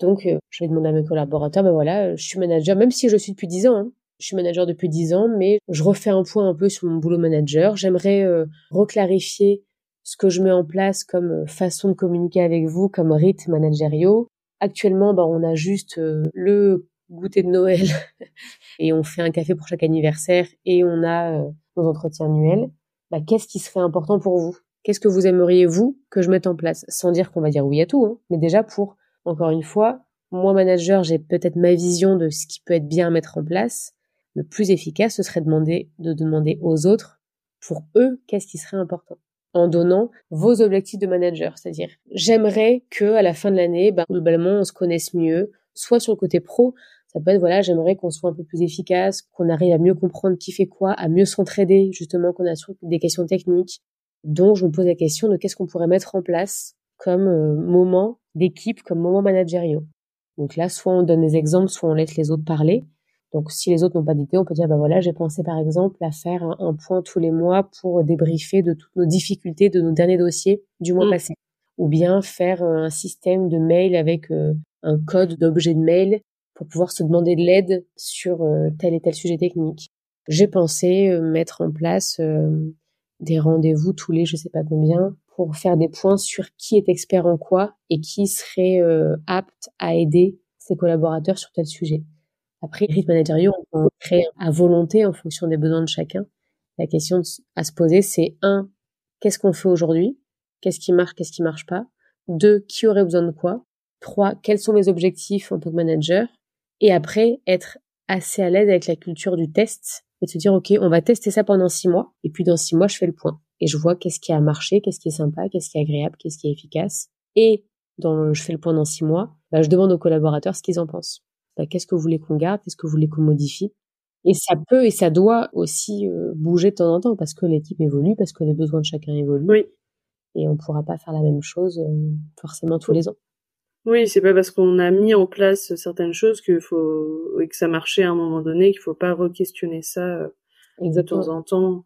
Donc, euh, je vais demander à mes collaborateurs, ben voilà, je suis manager, même si je suis depuis 10 ans, hein. je suis manager depuis 10 ans, mais je refais un point un peu sur mon boulot manager. J'aimerais euh, reclarifier ce que je mets en place comme euh, façon de communiquer avec vous, comme rythme managériaux. Actuellement, ben, on a juste le goûter de Noël et on fait un café pour chaque anniversaire et on a nos entretiens annuels. Ben, qu'est-ce qui serait important pour vous? Qu'est-ce que vous aimeriez, vous, que je mette en place? Sans dire qu'on va dire oui à tout, hein, mais déjà pour encore une fois, moi, manager, j'ai peut-être ma vision de ce qui peut être bien à mettre en place. Le plus efficace, ce serait de demander, de demander aux autres, pour eux, qu'est-ce qui serait important. En donnant vos objectifs de manager. C'est-à-dire, j'aimerais que, à la fin de l'année, bah, globalement, on se connaisse mieux, soit sur le côté pro, ça peut être, voilà, j'aimerais qu'on soit un peu plus efficace, qu'on arrive à mieux comprendre qui fait quoi, à mieux s'entraider, justement, qu'on a sur des questions techniques. Donc, je me pose la question de qu'est-ce qu'on pourrait mettre en place comme euh, moment d'équipe, comme moment managériaux. Donc là, soit on donne des exemples, soit on laisse les autres parler. Donc si les autres n'ont pas d'idée, on peut dire, bah voilà, j'ai pensé par exemple à faire un, point tous les mois pour débriefer de toutes nos difficultés de nos derniers dossiers du mois mmh. passé. Ou bien faire euh, un système de mail avec euh, un code d'objet de mail pour pouvoir se demander de l'aide sur tel et tel sujet technique. J'ai pensé mettre en place des rendez-vous tous les je sais pas combien pour faire des points sur qui est expert en quoi et qui serait euh, apte à aider ses collaborateurs sur tel sujet. Après, rythme managériaux, on peut créer à volonté en fonction des besoins de chacun. La question à se poser, c'est un, qu'est-ce qu'on fait aujourd'hui? Qu'est-ce qui marche Qu'est-ce qui marche pas? Deux, qui aurait besoin de quoi? Trois, quels sont mes objectifs en tant que manager? Et après, être assez à l'aise avec la culture du test et se dire, OK, on va tester ça pendant six mois, et puis dans six mois, je fais le point. Et je vois qu'est-ce qui a marché, qu'est-ce qui est sympa, qu'est-ce qui est agréable, qu'est-ce qui est efficace. Et dans je fais le point dans six mois, bah, je demande aux collaborateurs ce qu'ils en pensent. Bah, qu'est-ce que vous voulez qu'on garde, qu'est-ce que vous voulez qu'on modifie? Et ça peut et ça doit aussi euh, bouger de temps en temps parce que l'équipe évolue, parce que les besoins de chacun évoluent. Oui. Et on pourra pas faire la même chose euh, forcément tous les ans. Oui, c'est pas parce qu'on a mis en place certaines choses qu'il faut et que ça marchait à un moment donné qu'il faut pas re-questionner ça euh, de temps en temps.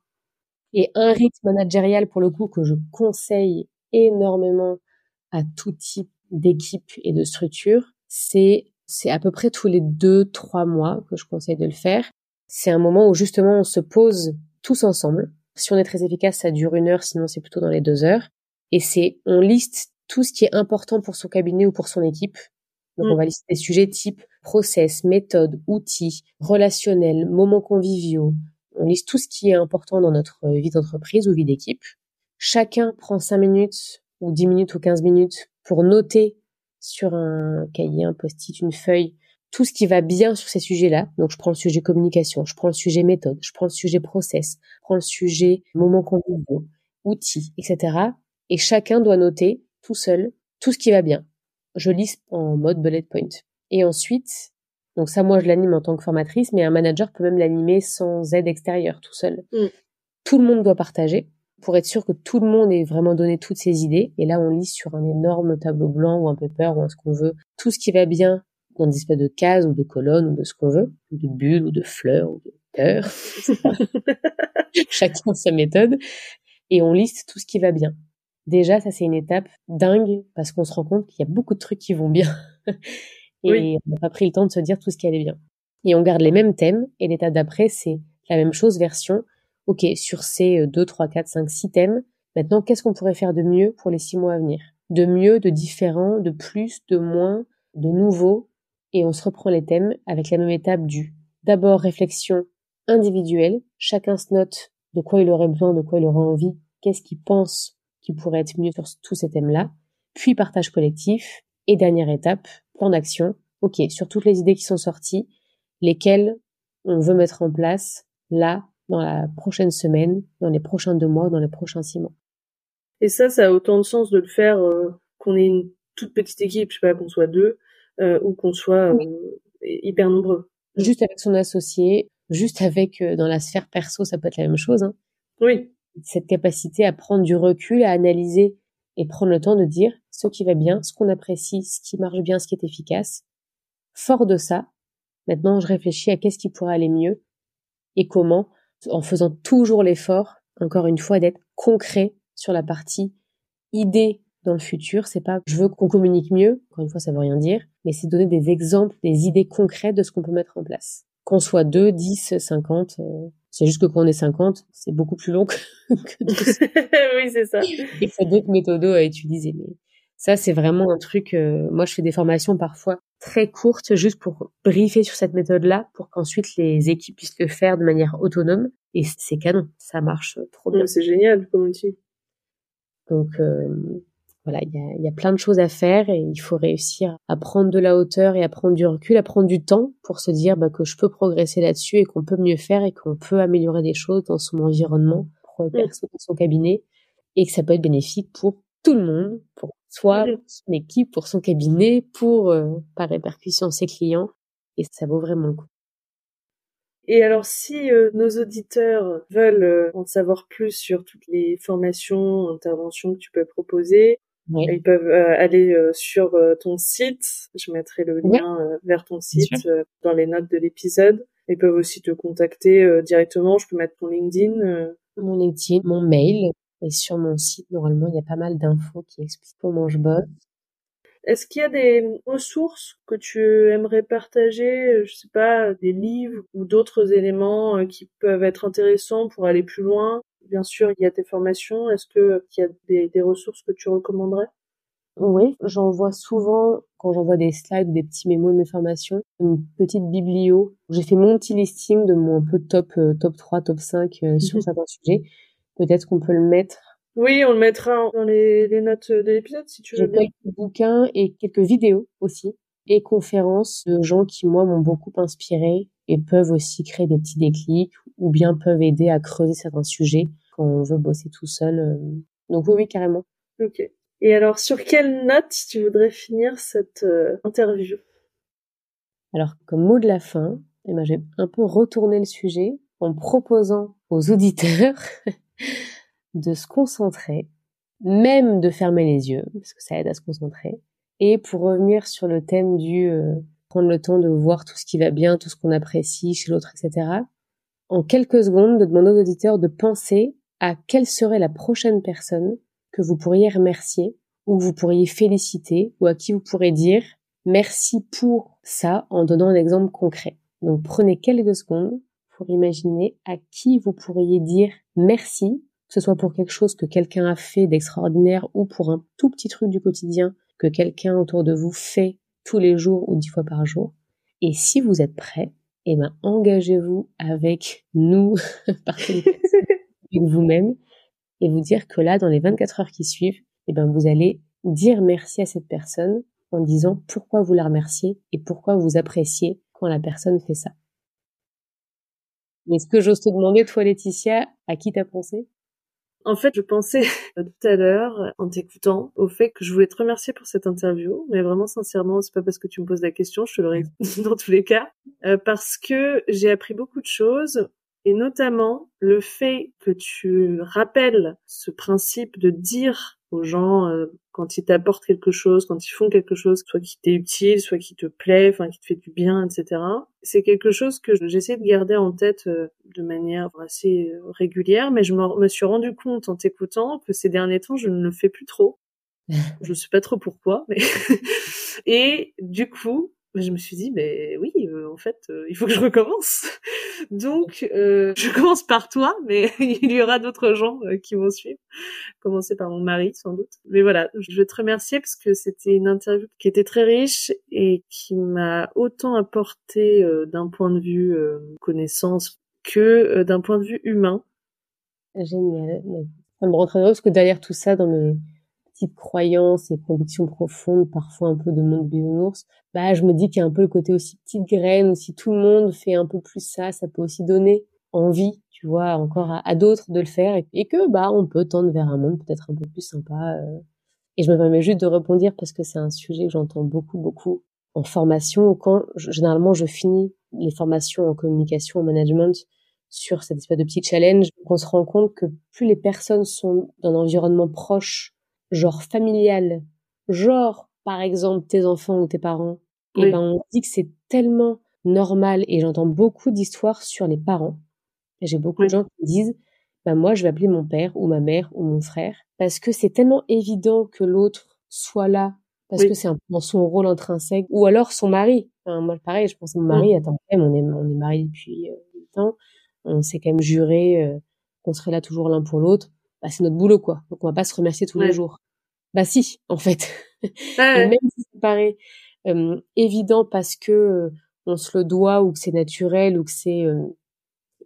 Et un rythme managérial, pour le coup, que je conseille énormément à tout type d'équipe et de structure, c'est, c'est à peu près tous les deux, trois mois que je conseille de le faire. C'est un moment où justement on se pose tous ensemble. Si on est très efficace, ça dure une heure, sinon c'est plutôt dans les deux heures. Et c'est, on liste tout ce qui est important pour son cabinet ou pour son équipe. Donc, on mm. va lister des sujets type process, méthode, outils, relationnels, moments conviviaux, on liste tout ce qui est important dans notre euh, vie d'entreprise ou vie d'équipe. Chacun prend 5 minutes ou 10 minutes ou 15 minutes pour noter sur un cahier, un post-it, une feuille, tout ce qui va bien sur ces sujets-là. Donc, je prends le sujet communication, je prends le sujet méthode, je prends le sujet process, je prends le sujet moment conviviaux, outils, etc. Et chacun doit noter tout seul tout ce qui va bien. Je liste en mode bullet point. Et ensuite, donc ça, moi, je l'anime en tant que formatrice, mais un manager peut même l'animer sans aide extérieure, tout seul. Mm. Tout le monde doit partager pour être sûr que tout le monde ait vraiment donné toutes ses idées. Et là, on lit sur un énorme tableau blanc ou un paper ou ce qu'on veut, tout ce qui va bien dans des espèces de cases ou de colonnes ou de ce qu'on veut, ou de bulles ou de fleurs ou de cœurs. Chacun sa méthode. Et on liste tout ce qui va bien. Déjà, ça, c'est une étape dingue parce qu'on se rend compte qu'il y a beaucoup de trucs qui vont bien. et on n'a pas pris le temps de se dire tout ce qui allait bien. Et on garde les mêmes thèmes et l'étape d'après c'est la même chose version OK, sur ces 2 3 4 5 6 thèmes, maintenant qu'est-ce qu'on pourrait faire de mieux pour les 6 mois à venir? De mieux, de différent, de plus, de moins, de nouveau? Et on se reprend les thèmes avec la même étape du d'abord réflexion individuelle, chacun se note de quoi il aurait besoin, de quoi il aurait envie, qu'est-ce qu'il pense qui pourrait être mieux sur tous ces thèmes-là, puis partage collectif et dernière étape, plan d'action. OK, sur toutes les idées qui sont sorties, lesquelles on veut mettre en place là, dans la prochaine semaine, dans les prochains deux mois, dans les prochains six mois. Et ça, ça a autant de sens de le faire euh, qu'on ait une toute petite équipe, je sais pas, qu'on soit deux, euh, ou qu'on soit euh, hyper nombreux. Juste avec son associé, juste avec, dans la sphère perso, ça peut être la même chose. Hein. Oui. Cette capacité à prendre du recul, à analyser et prendre le temps de dire ce qui va bien, ce qu'on apprécie, ce qui marche bien, ce qui est efficace. Fort de ça, maintenant je réfléchis à qu'est-ce qui pourrait aller mieux et comment, en faisant toujours l'effort, encore une fois, d'être concret sur la partie idée dans le futur, c'est pas je veux qu'on communique mieux, encore une fois ça veut rien dire, mais c'est donner des exemples, des idées concrètes de ce qu'on peut mettre en place. Qu'on soit 2, 10, 50, c'est juste que quand on est 50, c'est beaucoup plus long que, oui, c'est ça. Il faut d'autres méthodes à utiliser. Mais ça, c'est vraiment un truc. Euh, moi, je fais des formations parfois très courtes juste pour briefer sur cette méthode-là, pour qu'ensuite les équipes puissent le faire de manière autonome. Et c'est canon, ça marche trop bien. C'est génial comme outil. Donc euh, voilà, il y a, y a, plein de choses à faire et il faut réussir à prendre de la hauteur et à prendre du recul, à prendre du temps pour se dire bah, que je peux progresser là-dessus et qu'on peut mieux faire et qu'on peut améliorer des choses dans son environnement, pour mmh. dans son cabinet et que ça peut être bénéfique pour tout le monde, pour soi, pour son équipe, pour son cabinet, pour euh, par répercussion ses clients et ça vaut vraiment le coup. Et alors, si euh, nos auditeurs veulent euh, en savoir plus sur toutes les formations, interventions que tu peux proposer, ils peuvent euh, aller sur ton site. Je mettrai le lien vers ton site dans les notes de l'épisode. Ils peuvent aussi te contacter directement. Je peux mettre ton LinkedIn. Mon LinkedIn, mon mail. Et sur mon site, normalement, il y a pas mal d'infos qui expliquent comment je bosse. Est-ce qu'il y a des ressources que tu aimerais partager, euh, je sais pas, des livres ou d'autres éléments euh, qui peuvent être intéressants pour aller plus loin? Bien sûr, il y a tes formations. Est-ce que qu'il y a des, ressources que tu recommanderais? Oui, j'envoie souvent, quand j'envoie des slides ou des petits mémos de mes formations, une petite biblio. J'ai fait mon petit listing de mon peu top, euh, top 3, top 5 sur certains sujets. Peut-être qu'on peut le mettre oui, on le mettra dans les, notes de l'épisode si tu veux. J'ai quelques bouquins et quelques vidéos aussi et conférences de gens qui moi m'ont beaucoup inspiré et peuvent aussi créer des petits déclics ou bien peuvent aider à creuser certains sujets quand on veut bosser tout seul. Euh. Donc oui, oui carrément. Ok. Et alors sur quelle note tu voudrais finir cette euh, interview? Alors comme mot de la fin, eh ben, j'ai un peu retourné le sujet en proposant aux auditeurs de se concentrer, même de fermer les yeux, parce que ça aide à se concentrer. Et pour revenir sur le thème du euh, prendre le temps de voir tout ce qui va bien, tout ce qu'on apprécie chez l'autre, etc. En quelques secondes, de demander aux auditeurs de penser à quelle serait la prochaine personne que vous pourriez remercier, ou vous pourriez féliciter, ou à qui vous pourrez dire merci pour ça en donnant un exemple concret. Donc prenez quelques secondes pour imaginer à qui vous pourriez dire merci que ce soit pour quelque chose que quelqu'un a fait d'extraordinaire ou pour un tout petit truc du quotidien que quelqu'un autour de vous fait tous les jours ou dix fois par jour. Et si vous êtes prêt, eh ben, engagez-vous avec nous, avec vous-même, et vous dire que là, dans les 24 heures qui suivent, eh ben, vous allez dire merci à cette personne en disant pourquoi vous la remerciez et pourquoi vous appréciez quand la personne fait ça. Est-ce que j'ose te demander, toi, Laetitia, à qui t'as pensé? En fait, je pensais tout à l'heure, en t'écoutant, au fait que je voulais te remercier pour cette interview, mais vraiment sincèrement, c'est pas parce que tu me poses la question, je te l'aurais dans tous les cas, euh, parce que j'ai appris beaucoup de choses, et notamment le fait que tu rappelles ce principe de dire aux gens euh, quand ils t'apportent quelque chose, quand ils font quelque chose, soit qui t'est utile, soit qui te plaît, enfin qui te fait du bien, etc. C'est quelque chose que j'essaie de garder en tête euh, de manière assez régulière, mais je me suis rendu compte en t'écoutant que ces derniers temps, je ne le fais plus trop. je sais pas trop pourquoi, mais et du coup, je me suis dit, mais oui, euh, en fait, euh, il faut que je recommence. Donc, euh, je commence par toi, mais il y aura d'autres gens qui vont suivre. Commencer par mon mari, sans doute. Mais voilà, je veux te remercier parce que c'était une interview qui était très riche et qui m'a autant apporté d'un point de vue connaissance que d'un point de vue humain. Génial. Ça me rend parce que derrière tout ça, dans mes petites croyances et convictions profondes, parfois un peu de monde bisounours, bah, je me dis qu'il y a un peu le côté aussi petite graine, si tout le monde fait un peu plus ça, ça peut aussi donner envie, tu vois, encore à, d'autres de le faire et, que, bah, on peut tendre vers un monde peut-être un peu plus sympa. Euh. Et je me permets juste de répondre parce que c'est un sujet que j'entends beaucoup, beaucoup en formation. Quand généralement je finis les formations en communication, en management, sur cette espèce de petit challenge, on se rend compte que plus les personnes sont dans un environnement proche genre familial, genre par exemple tes enfants ou tes parents, et ben on dit que c'est tellement normal et j'entends beaucoup d'histoires sur les parents. J'ai beaucoup de gens qui disent bah moi je vais appeler mon père ou ma mère ou mon frère parce que c'est tellement évident que l'autre soit là parce que c'est dans son rôle intrinsèque ou alors son mari. Enfin, moi pareil, je pense à mon mari, mmh. attends, on est on est mariés depuis euh, ans, on s'est quand même juré euh, qu'on serait là toujours l'un pour l'autre. Bah c'est notre boulot quoi. Donc on va pas se remercier tous les jours. Bah si, en fait. même si ça paraît euh, évident parce que on se le doit ou que c'est naturel ou que c'est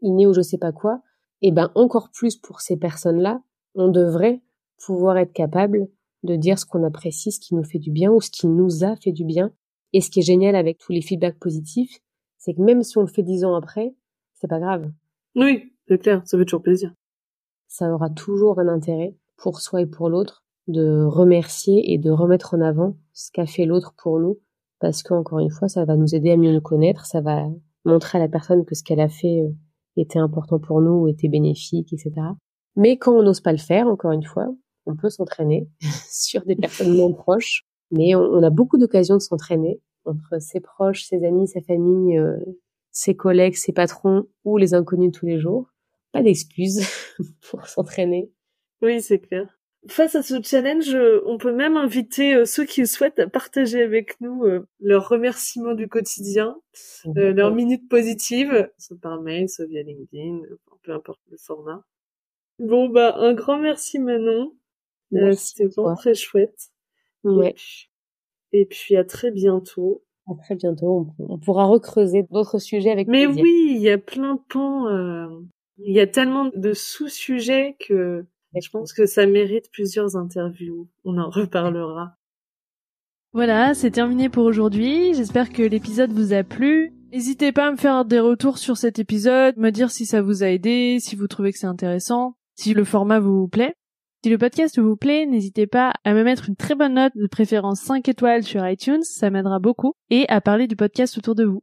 inné ou je sais pas quoi, et ben encore plus pour ces personnes-là, on devrait pouvoir être capable de dire ce qu'on apprécie, ce qui nous fait du bien ou ce qui nous a fait du bien. Et ce qui est génial avec tous les feedbacks positifs, c'est que même si on le fait dix ans après, c'est pas grave. Oui, c'est clair, ça fait toujours plaisir. Ça aura toujours un intérêt pour soi et pour l'autre de remercier et de remettre en avant ce qu'a fait l'autre pour nous parce qu'encore une fois, ça va nous aider à mieux nous connaître, ça va montrer à la personne que ce qu'elle a fait euh, était important pour nous, était bénéfique, etc. Mais quand on n'ose pas le faire, encore une fois, on peut s'entraîner sur des personnes moins proches, mais on, a beaucoup d'occasions de s'entraîner entre ses proches, ses amis, sa famille, euh, ses collègues, ses patrons ou les inconnus tous les jours. Pas d'excuses pour s'entraîner. Oui, c'est clair. Face à ce challenge, on peut même inviter euh, ceux qui souhaitent à partager avec nous euh, leurs remerciements du quotidien, euh, leurs minutes positives, soit par mail, soit via LinkedIn, peu importe le format. Bon bah un grand merci Manon. C'était vraiment très chouette. Ouais. Et puis, à très bientôt. À très bientôt. On, pourra recreuser d'autres sujets avec Mais oui, il y a plein de pans. Il y a tellement de sous-sujets que je pense que ça mérite plusieurs interviews. On en reparlera. Voilà, c'est terminé pour aujourd'hui. J'espère que l'épisode vous a plu. N'hésitez pas à me faire des retours sur cet épisode, me dire si ça vous a aidé, si vous trouvez que c'est intéressant, si le format vous plaît. Si le podcast vous plaît, n'hésitez pas à me mettre une très bonne note, de préférence 5 étoiles sur iTunes, ça m'aidera beaucoup, et à parler du podcast autour de vous.